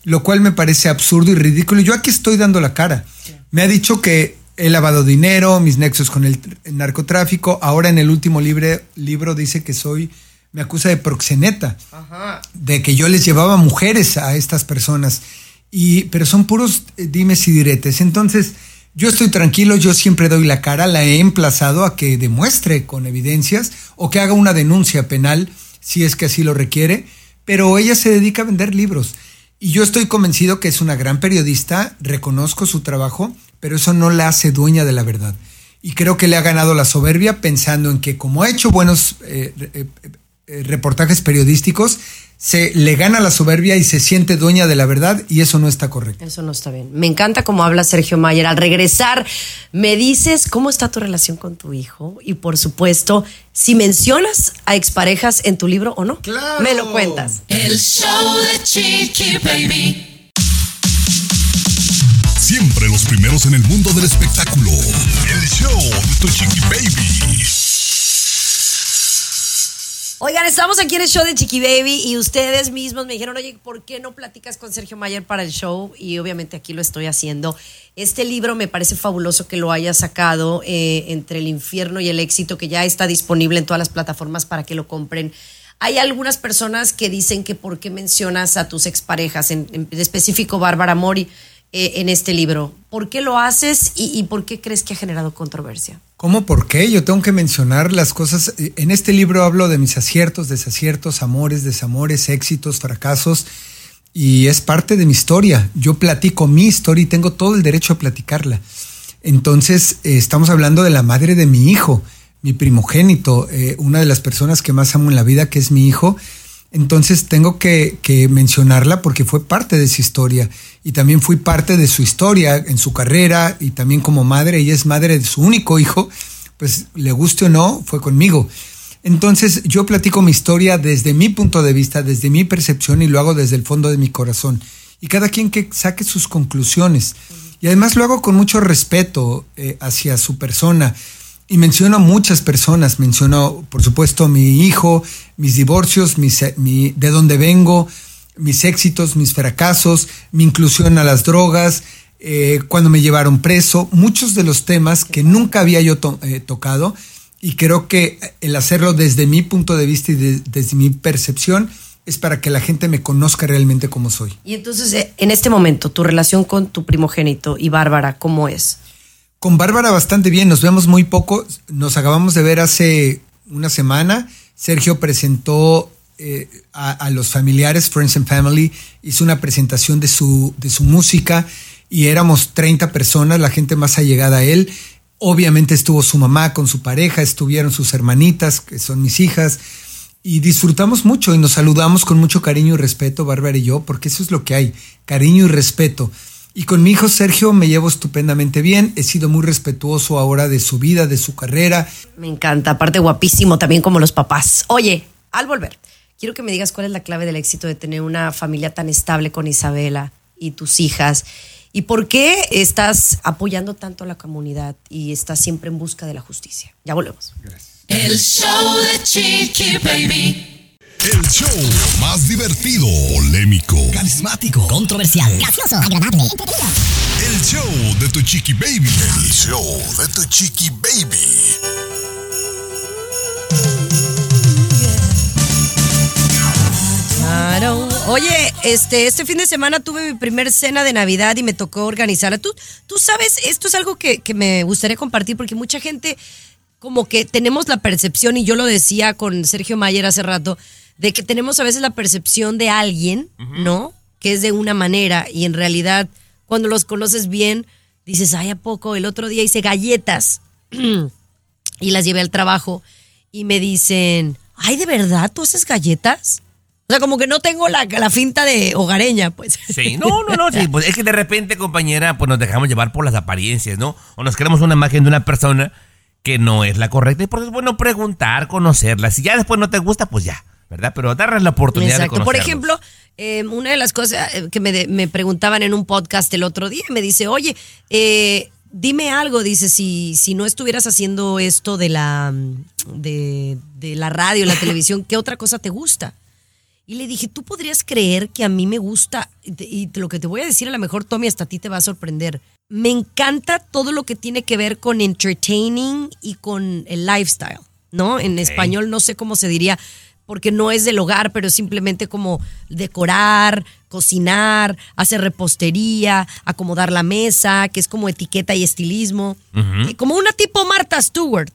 Lo cual me parece absurdo y ridículo. Yo aquí estoy dando la cara. Me ha dicho que he lavado dinero, mis nexos con el, tr- el narcotráfico. Ahora en el último libre- libro dice que soy, me acusa de proxeneta de que yo les llevaba mujeres a estas personas. Y, pero son puros eh, dimes y diretes. Entonces, yo estoy tranquilo, yo siempre doy la cara, la he emplazado a que demuestre con evidencias o que haga una denuncia penal si es que así lo requiere, pero ella se dedica a vender libros. Y yo estoy convencido que es una gran periodista, reconozco su trabajo, pero eso no la hace dueña de la verdad. Y creo que le ha ganado la soberbia pensando en que como ha hecho buenos eh, eh, eh, reportajes periodísticos, se le gana la soberbia y se siente dueña de la verdad y eso no está correcto. Eso no está bien. Me encanta cómo habla Sergio Mayer. Al regresar, me dices cómo está tu relación con tu hijo y, por supuesto, si mencionas a exparejas en tu libro o no. Claro. Me lo cuentas. El show de Chiqui Baby. Siempre los primeros en el mundo del espectáculo. El show de tu chiqui baby. Oigan, estamos aquí en el show de Chiqui Baby y ustedes mismos me dijeron, oye, ¿por qué no platicas con Sergio Mayer para el show? Y obviamente aquí lo estoy haciendo. Este libro me parece fabuloso que lo haya sacado eh, entre el infierno y el éxito, que ya está disponible en todas las plataformas para que lo compren. Hay algunas personas que dicen que por qué mencionas a tus exparejas, en, en específico Bárbara Mori, eh, en este libro. ¿Por qué lo haces y, por qué crees que ha generado controversia? ¿Cómo? ¿Por qué? Yo tengo que mencionar las cosas. eh, En este libro hablo de mis aciertos, desaciertos, amores, desamores, éxitos, fracasos. Y es parte de mi historia. Yo platico mi historia y tengo todo el derecho a platicarla. Entonces, eh, estamos hablando de la madre de mi hijo, mi primogénito, una de las personas que más amo en la vida, que es mi hijo. Entonces tengo que, mencionarla porque fue parte de su historia y también fui parte de su historia en su carrera y también como madre, ella es madre de su único hijo, pues le guste o no, fue conmigo. Entonces yo platico mi historia desde mi punto de vista, desde mi percepción y lo hago desde el fondo de mi corazón. Y cada quien que saque sus conclusiones. Y además lo hago con mucho respeto eh, hacia su persona. Y menciono a muchas personas, menciono por supuesto mi hijo, mis divorcios, mis, eh, mi, de dónde vengo, mis éxitos, mis fracasos, mi inclusión a las drogas, eh, cuando me llevaron preso, muchos de los temas que nunca había yo eh, tocado y creo que el hacerlo desde mi punto de vista y de- desde mi percepción es para que la gente me conozca realmente como soy. Y entonces, eh, en este momento, tu relación con tu primogénito y Bárbara, ¿cómo es? Con Bárbara bastante bien, nos vemos muy poco, nos acabamos de ver hace una semana, Sergio presentó eh, a, a los familiares, Friends and Family, hizo una presentación de su, de su música y éramos 30 personas, la gente más allegada a él. Obviamente estuvo su mamá con su pareja, estuvieron sus hermanitas, que son mis hijas, y disfrutamos mucho y nos saludamos con mucho cariño y respeto, Bárbara y yo, porque eso es lo que hay, cariño y respeto. Y con mi hijo Sergio me llevo estupendamente bien, he sido muy respetuoso ahora de su vida, de su carrera. Me encanta, aparte guapísimo también como los papás. Oye, al volver, quiero que me digas cuál es la clave del éxito de tener una familia tan estable con Isabela y tus hijas. ¿Y por qué estás apoyando tanto a la comunidad y estás siempre en busca de la justicia? Ya volvemos. El show de Chiqui Baby. El show más divertido, polémico, Carismático, controversial, gracioso, agradable, entretenido. el show de tu chiqui baby. El show de tu chiqui baby. Claro. Oye, este, este fin de semana tuve mi primer cena de Navidad y me tocó organizarla. Tú, tú sabes, esto es algo que, que me gustaría compartir porque mucha gente como que tenemos la percepción, y yo lo decía con Sergio Mayer hace rato, de que tenemos a veces la percepción de alguien, ¿no? Que es de una manera y en realidad cuando los conoces bien, dices, ay, ¿a poco? El otro día hice galletas y las llevé al trabajo y me dicen, ay, ¿de verdad tú haces galletas? O sea, como que no tengo la, la finta de hogareña, pues. Sí, no, no, no, sí, pues es que de repente, compañera, pues nos dejamos llevar por las apariencias, ¿no? O nos creamos una imagen de una persona que no es la correcta y por eso es bueno preguntar, conocerla. Si ya después no te gusta, pues ya, ¿verdad? Pero darles la oportunidad de Exacto. Por conocerlos. ejemplo, eh, una de las cosas eh, que me, de- me preguntaban en un podcast el otro día, me dice, oye, eh, dime algo, dice, si, si no estuvieras haciendo esto de la, de, de la radio, la televisión, ¿qué otra cosa te gusta? Y le dije, ¿tú podrías creer que a mí me gusta? Y lo que te voy a decir, a lo mejor, Tommy, hasta a ti te va a sorprender. Me encanta todo lo que tiene que ver con entertaining y con el lifestyle, ¿no? En español no sé cómo se diría, porque no es del hogar, pero simplemente como decorar, cocinar, hacer repostería, acomodar la mesa, que es como etiqueta y estilismo. Eh, Como una tipo Martha Stewart.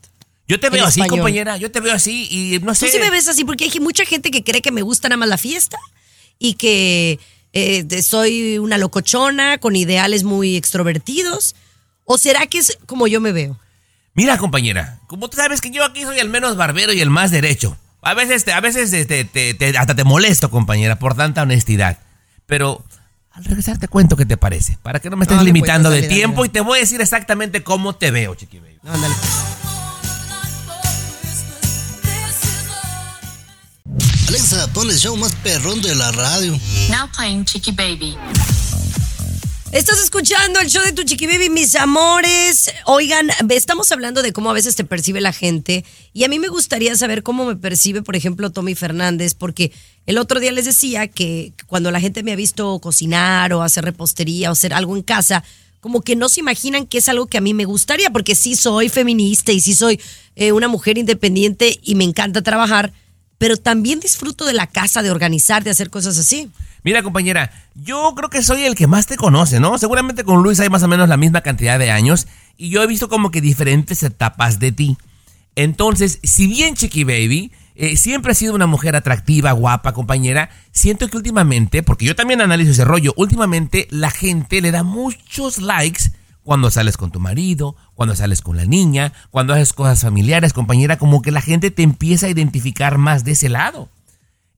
Yo te veo así, español. compañera, yo te veo así y no sé. Tú sí me ves así porque hay mucha gente que cree que me gusta nada más la fiesta y que eh, soy una locochona con ideales muy extrovertidos. ¿O será que es como yo me veo? Mira, compañera, como tú sabes que yo aquí soy el menos barbero y el más derecho. A veces, te, a veces te- te- hasta te molesto, compañera, por tanta honestidad. Pero al regresar te cuento qué te parece. Para que no me estés No, dale, pues, limitando dale, de dale, tiempo dale. y te voy a decir exactamente cómo te veo, chiqui baby. Ándale. Alexa, pon el show más perrón de la radio. Now playing Chicky Baby. Estás escuchando el show de tu chiqui baby, mis amores. Oigan, estamos hablando de cómo a veces te percibe la gente y a mí me gustaría saber cómo me percibe, por ejemplo, Tommy Fernández, porque el otro día les decía que cuando la gente me ha visto cocinar o hacer repostería o hacer algo en casa, como que no se imaginan que es algo que a mí me gustaría, porque sí soy feminista y sí soy eh, una mujer independiente y me encanta trabajar, pero también disfruto de la casa, de organizar, de hacer cosas así. Mira, compañera, yo creo que soy el que más te conoce, ¿no? Seguramente con Luis hay más o menos la misma cantidad de años y yo he visto como que diferentes etapas de ti. Entonces, si bien Chiqui Baby eh, siempre has sido una mujer atractiva, guapa, compañera, siento que últimamente, porque yo también analizo ese rollo, últimamente la gente le da muchos likes cuando sales con tu marido, cuando sales con la niña, cuando haces cosas familiares, compañera, como que la gente te empieza a identificar más de ese lado.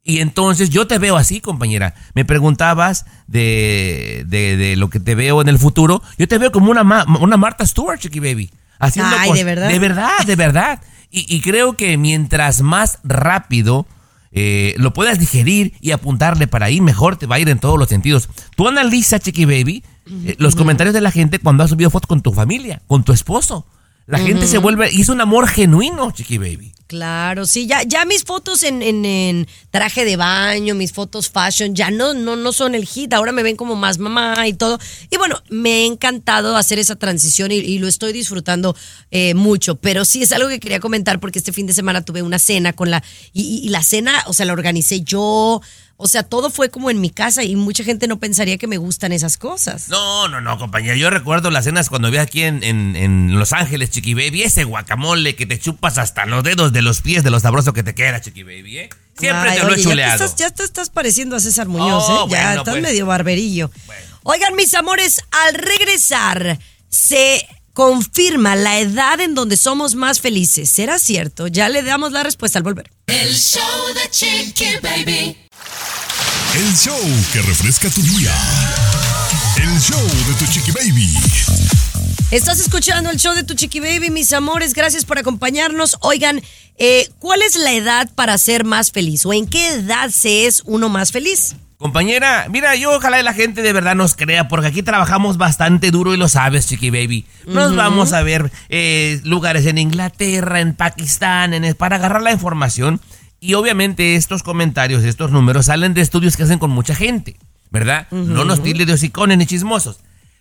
Y entonces yo te veo así, compañera. Me preguntabas de, de, de lo que te veo en el futuro. Yo te veo como una, una Martha Stewart, Chiqui Baby. Haciendo Ay, ¿de verdad? De verdad, de verdad. Y, y creo que mientras más rápido eh, lo puedas digerir y apuntarle para ahí, mejor te va a ir en todos los sentidos. Tú analiza, Chiqui Baby, eh, los comentarios de la gente cuando has subido fotos con tu familia, con tu esposo. La gente se vuelve, y es un amor genuino, Chiqui Baby. Claro, sí, ya, ya mis fotos en, en- en traje de baño, mis fotos fashion, ya no, no, no son el hit, ahora me ven como más mamá y todo. Y bueno, me ha encantado hacer esa transición y, y lo estoy disfrutando eh, mucho, pero sí es algo que quería comentar porque este fin de semana tuve una cena con la, y, y- y la cena, o sea, la organicé yo, o sea, todo fue como en mi casa y mucha gente no pensaría que me gustan esas cosas. No, no, no, compañera. Yo recuerdo las cenas cuando vi aquí en, en- en Los Ángeles, Chiqui Baby, ese guacamole que te chupas hasta los dedos de los pies de lo sabroso que te queda, Chiqui Baby, ¿eh? Siempre Ay, te lo oye, he ya te chuleado. estás- Ya te estás pareciendo a César Muñoz, Oh, ¿eh? Ya bueno, estás pues. medio barberillo. Oigan, mis amores, al regresar se confirma la edad en donde somos más felices. ¿Será cierto? Ya le damos la respuesta al volver. El show de Chiqui Baby. El show que refresca tu día. El show de tu chiqui baby. Estás escuchando el show de tu Chiqui Baby, mis amores. Gracias por acompañarnos. Oigan, eh, ¿cuál es la edad para ser más feliz? ¿O en qué edad se es uno más feliz? Compañera, mira, yo ojalá la gente de verdad nos crea, porque aquí trabajamos bastante duro y lo sabes, Chiqui Baby. Nos vamos a ver eh, lugares en Inglaterra, en Pakistán, en, para agarrar la información. Y obviamente estos comentarios, estos números salen de estudios que hacen con mucha gente, ¿verdad? No nos tilde de hocicones ni chismosos.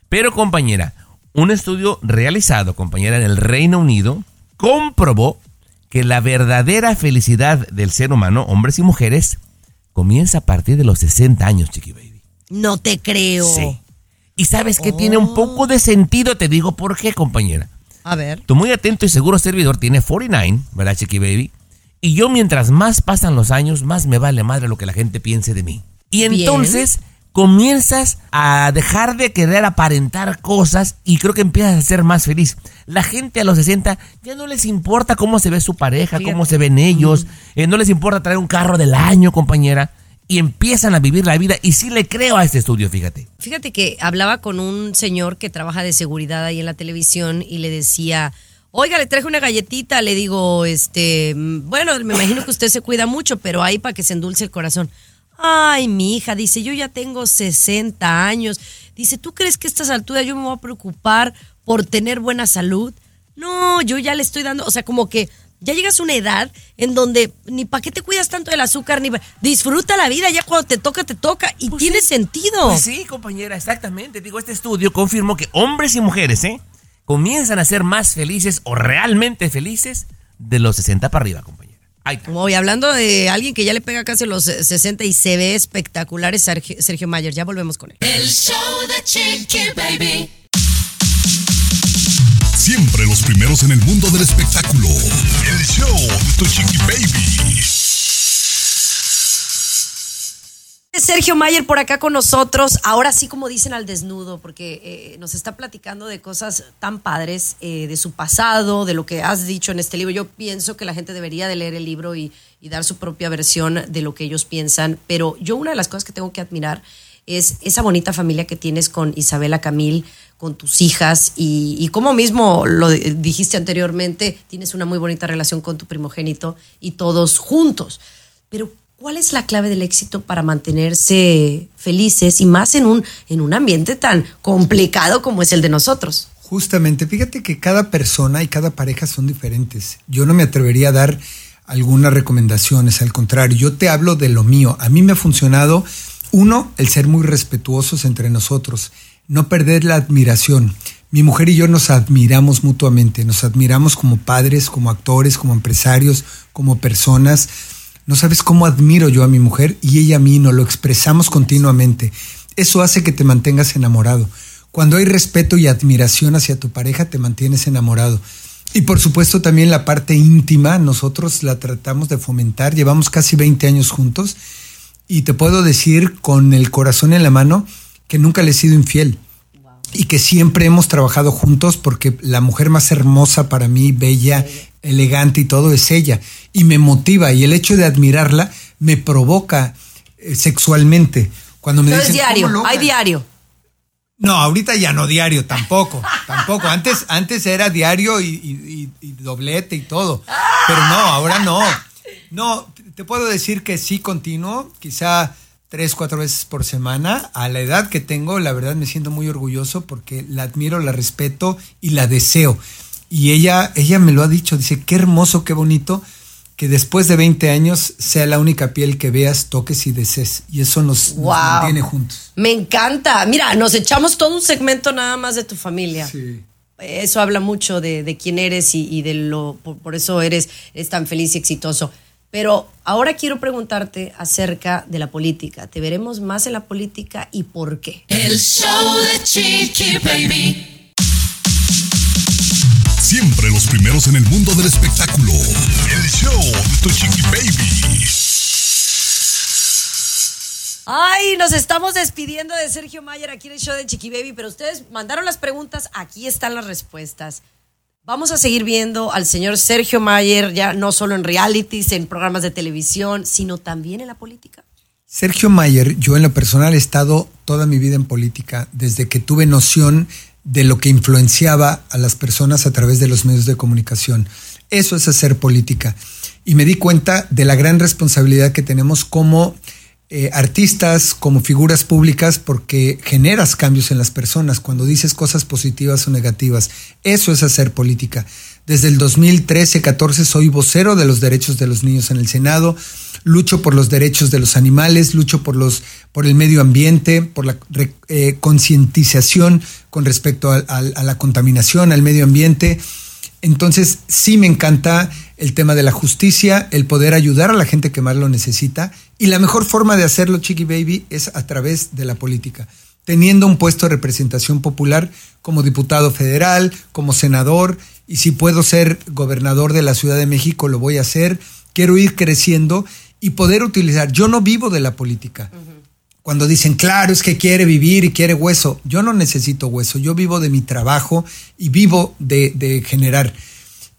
Pero, compañera, un estudio realizado, compañera, en el Reino Unido, comprobó que la verdadera felicidad del ser humano, hombres y mujeres, comienza a partir de los 60 años, Chiqui Baby. No te creo. Sí. Y sabes que tiene un poco de sentido, te digo por qué, compañera. A ver. Tu muy atento y seguro servidor tiene 49, ¿verdad, Chiqui Baby? Y yo mientras más pasan los años, más me vale madre lo que la gente piense de mí. Y Bien. entonces comienzas a dejar de querer aparentar cosas y creo que empiezas a ser más feliz. La gente a los 60 ya no les importa cómo se ve su pareja, cómo se ven ellos, eh, no les importa traer un carro del año, compañera, y empiezan a vivir la vida. Y sí le creo a este estudio, fíjate. Fíjate que hablaba con un señor que trabaja de seguridad ahí en la televisión y le decía, oiga, le traje una galletita, le digo, este, mm, bueno, me imagino que usted se cuida mucho, pero ahí para que se endulce el corazón. Ay, mi hija, dice, yo ya tengo 60 años. Dice, ¿tú crees que a estas alturas yo me voy a preocupar por tener buena salud? No, yo ya le estoy dando, o sea, como que ya llegas a una edad en donde ni para qué te cuidas tanto del azúcar, ni disfruta la vida, ya cuando te toca, te toca, y tiene sentido. Pues sí, compañera, exactamente. Digo, este estudio confirmó que hombres y mujeres, ¿eh? Comienzan a ser más felices o realmente felices de los 60 para arriba, compañera. Ahí está. Hoy hablando de alguien que ya le pega casi los eh, 60 y se ve espectacular es Sergio, Sergio Mayer. Ya volvemos con él. El show de Chiqui Baby. Siempre los primeros en el mundo del espectáculo. El show de tu chiqui baby. Sergio Mayer por acá con nosotros, ahora sí como dicen al desnudo, porque eh, nos está platicando de cosas tan padres, eh, de su pasado, de lo que has dicho en este libro. Yo pienso que la gente debería de leer el libro y, dar su propia versión de lo que ellos piensan. Pero yo una de las cosas que tengo que admirar es esa bonita familia que tienes con Isabela Camil, con tus hijas y, y como mismo lo dijiste anteriormente, tienes una muy bonita relación con tu primogénito y todos juntos. Pero ¿cuál es la clave del éxito para mantenerse felices y más en un, en un ambiente tan complicado como es el de nosotros? Justamente, fíjate que cada persona y cada pareja son diferentes. Yo no me atrevería a dar algunas recomendaciones, al contrario, yo te hablo de lo mío. A mí me ha funcionado, uno, el ser muy respetuosos entre nosotros, no perder la admiración. Mi mujer y yo nos admiramos mutuamente, nos admiramos como padres, como actores, como empresarios, como personas. No sabes cómo admiro yo a mi mujer y ella a mí, nos lo expresamos continuamente. Eso hace que te mantengas enamorado. Cuando hay respeto y admiración hacia tu pareja, te mantienes enamorado. Y por supuesto también la parte íntima, nosotros la tratamos de fomentar, llevamos casi 20 años juntos y te puedo decir con el corazón en la mano que nunca le he sido infiel y que siempre hemos trabajado juntos porque la mujer más hermosa para mí, bella, elegante y todo es ella y me motiva y el hecho de admirarla me provoca eh, sexualmente. Cuando me Entonces, dicen, diario, "¿Cómo hay logras?". diario. No, ahorita ya no diario, tampoco, tampoco. Antes, antes era diario y, y- doblete y todo, pero no, ahora no. No, te- te puedo decir que sí continuo, quizá tres, cuatro veces por semana. A la edad que tengo, la verdad me siento muy orgulloso porque la admiro, la respeto y la deseo. Y ella, ella me lo ha dicho, dice, qué hermoso, qué bonito que después de 20 años sea la única piel que veas, toques y desees. Y eso nos, nos Wow. mantiene juntos. Me encanta. Mira, nos echamos todo un segmento nada más de tu familia. Eso habla mucho de, de quién eres y, y de lo por, por eso eres, eres tan feliz y exitoso. Pero ahora quiero preguntarte acerca de la política. ¿Te veremos más en la política y por qué? El show de Chiqui Baby. Siempre los primeros en el mundo del espectáculo. El show de tu chiqui baby. Ay, nos estamos despidiendo de Sergio Mayer aquí en el show de Chiqui Baby, pero ustedes mandaron las preguntas, aquí están las respuestas. Vamos a seguir viendo al señor Sergio Mayer, ya no solo en realities, en programas de televisión, sino también en la política. Sergio Mayer, yo en lo personal he estado toda mi vida en política, desde que tuve noción de lo que influenciaba a las personas a través de los medios de comunicación. Eso es hacer política. Y me di cuenta de la gran responsabilidad que tenemos como eh, artistas, como figuras públicas, porque generas cambios en las personas cuando dices cosas positivas o negativas. Eso es hacer política. Desde el 2013-14 soy vocero de los derechos de los niños en el Senado, lucho por los derechos de los animales, lucho por los por el medio ambiente, por la eh, concientización con respecto a la contaminación, al medio ambiente. Entonces, sí me encanta el tema de la justicia, el poder ayudar a la gente que más lo necesita. Y la mejor forma de hacerlo, Chiqui Baby, es a través de la política. Teniendo un puesto de representación popular como diputado federal, como senador, y si puedo ser gobernador de la Ciudad de México, lo voy a hacer. Quiero ir creciendo y poder utilizar. Yo no vivo de la política cuando dicen, claro, es que quiere vivir y quiere hueso. Yo no necesito hueso, yo vivo de mi trabajo y vivo de, de generar.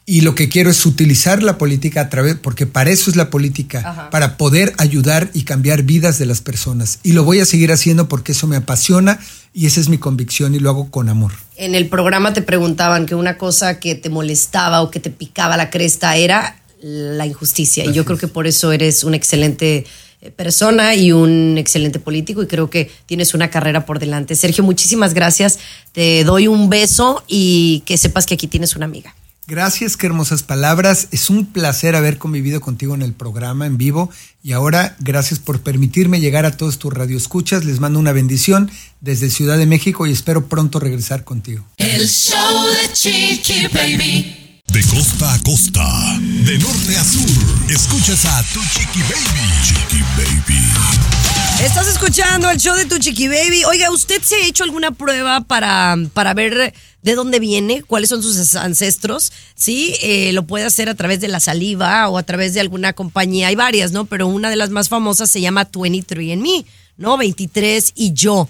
Y lo que quiero es utilizar la política a través, porque para eso es la política, Ajá. para poder ayudar y cambiar vidas de las personas. Y lo voy a seguir haciendo porque eso me apasiona y esa es mi convicción y lo hago con amor. En el programa te preguntaban que una cosa que te molestaba o que te picaba la cresta era la injusticia. Y yo creo que por eso eres una excelente eh, persona y un excelente político y creo que tienes una carrera por delante. Sergio, muchísimas gracias. Te doy un beso y que sepas que aquí tienes una amiga. Gracias, qué hermosas palabras. Es un placer haber convivido contigo en el programa en vivo. Y ahora, gracias por permitirme llegar a todos tus radioescuchas. Les mando una bendición desde Ciudad de México y espero pronto regresar contigo. El show de Chiqui Baby. De costa a costa, de norte a sur, escuchas a tu chiqui baby. Chiqui baby. Estás escuchando el show de tu chiqui baby. Oiga, ¿usted se ha hecho alguna prueba para, para ver de dónde viene, cuáles son sus ancestros? Sí, eh, lo puede hacer a través de la saliva o a través de alguna compañía. Hay varias, ¿no? Pero una de las más famosas se llama 23andMe, ¿no? 23 y yo.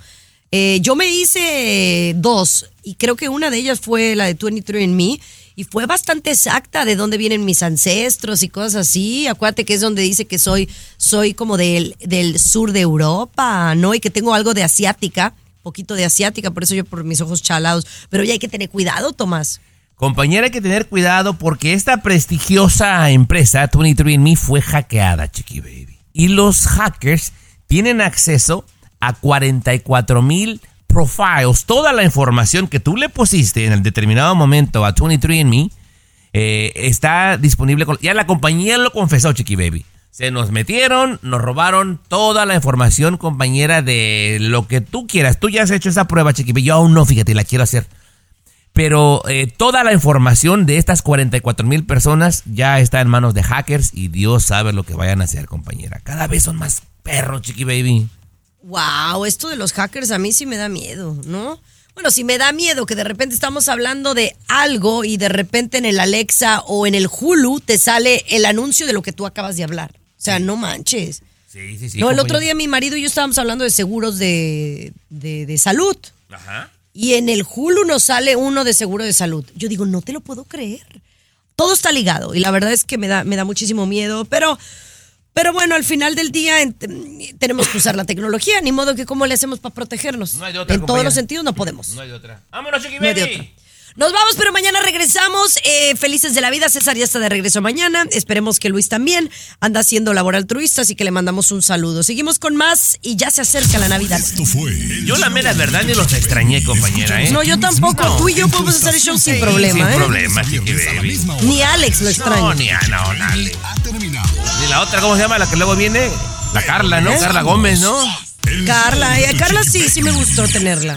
Eh, yo me hice dos y creo que una de ellas fue la de 23andMe y fue bastante exacta de dónde vienen mis ancestros y cosas así. Acuérdate que es donde dice que soy, soy como del, del sur de Europa, ¿no? Y que tengo algo de asiática, poquito de asiática, por eso yo por mis ojos chalados. Pero ya hay que tener cuidado, Tomás. Compañera, hay que tener cuidado porque esta prestigiosa empresa, 23andMe, fue hackeada, Chiqui Baby. Y los hackers tienen acceso a 44 mil profiles. Toda la información que tú le pusiste en el determinado momento a 23andMe eh, está disponible. Con, ya la compañía lo confesó, Chiqui Baby. Se nos metieron, nos robaron toda la información, compañera, de lo que tú quieras. Tú ya has hecho esa prueba, Chiqui Baby. Yo aún no, fíjate, la quiero hacer pero eh, toda la información de estas 44 mil personas ya está en manos de hackers y Dios sabe lo que vayan a hacer, compañera. Cada vez son más perros, chiqui baby. Wow, esto de los hackers a mí sí me da miedo, ¿no? Bueno, si me da miedo que de repente estamos hablando de algo y de repente en el Alexa o en el Hulu te sale el anuncio de lo que tú acabas de hablar. O sea, no manches. Sí, sí, sí. no, el otro día mi marido y yo estábamos hablando de seguros de, de, de salud. Ajá. Y en el Hulu nos sale uno de seguro de salud. Yo digo, no te lo puedo creer. Todo está ligado y la verdad es que me da, me da muchísimo miedo, pero, pero bueno, al final del día tenemos que usar la tecnología, ni modo que cómo le hacemos para protegernos. No hay de otra, en todos los sentidos no podemos. No hay de otra. Vámonos, chiqui No hay de baby. otra. Nos vamos, pero mañana regresamos. eh, felices de la vida. César ya está de regreso mañana. Esperemos que Luis también anda haciendo labor altruista, así que le mandamos un saludo. Seguimos con más y ya se acerca la Navidad. Yo la mera verdad ni los extrañé, compañera, ¿eh? No, yo tampoco. Tú y yo podemos hacer el show sin problema, Sin ¿eh? problema, chiqui baby. Ni Alex lo extraña. No, ni Ana, no, dale. Ni la otra, ¿cómo se llama? La que luego viene. La Carla, ¿no? ¿Eh? Carla Gómez, ¿no? Carla, eh, Carla sí, sí me gustó tenerla.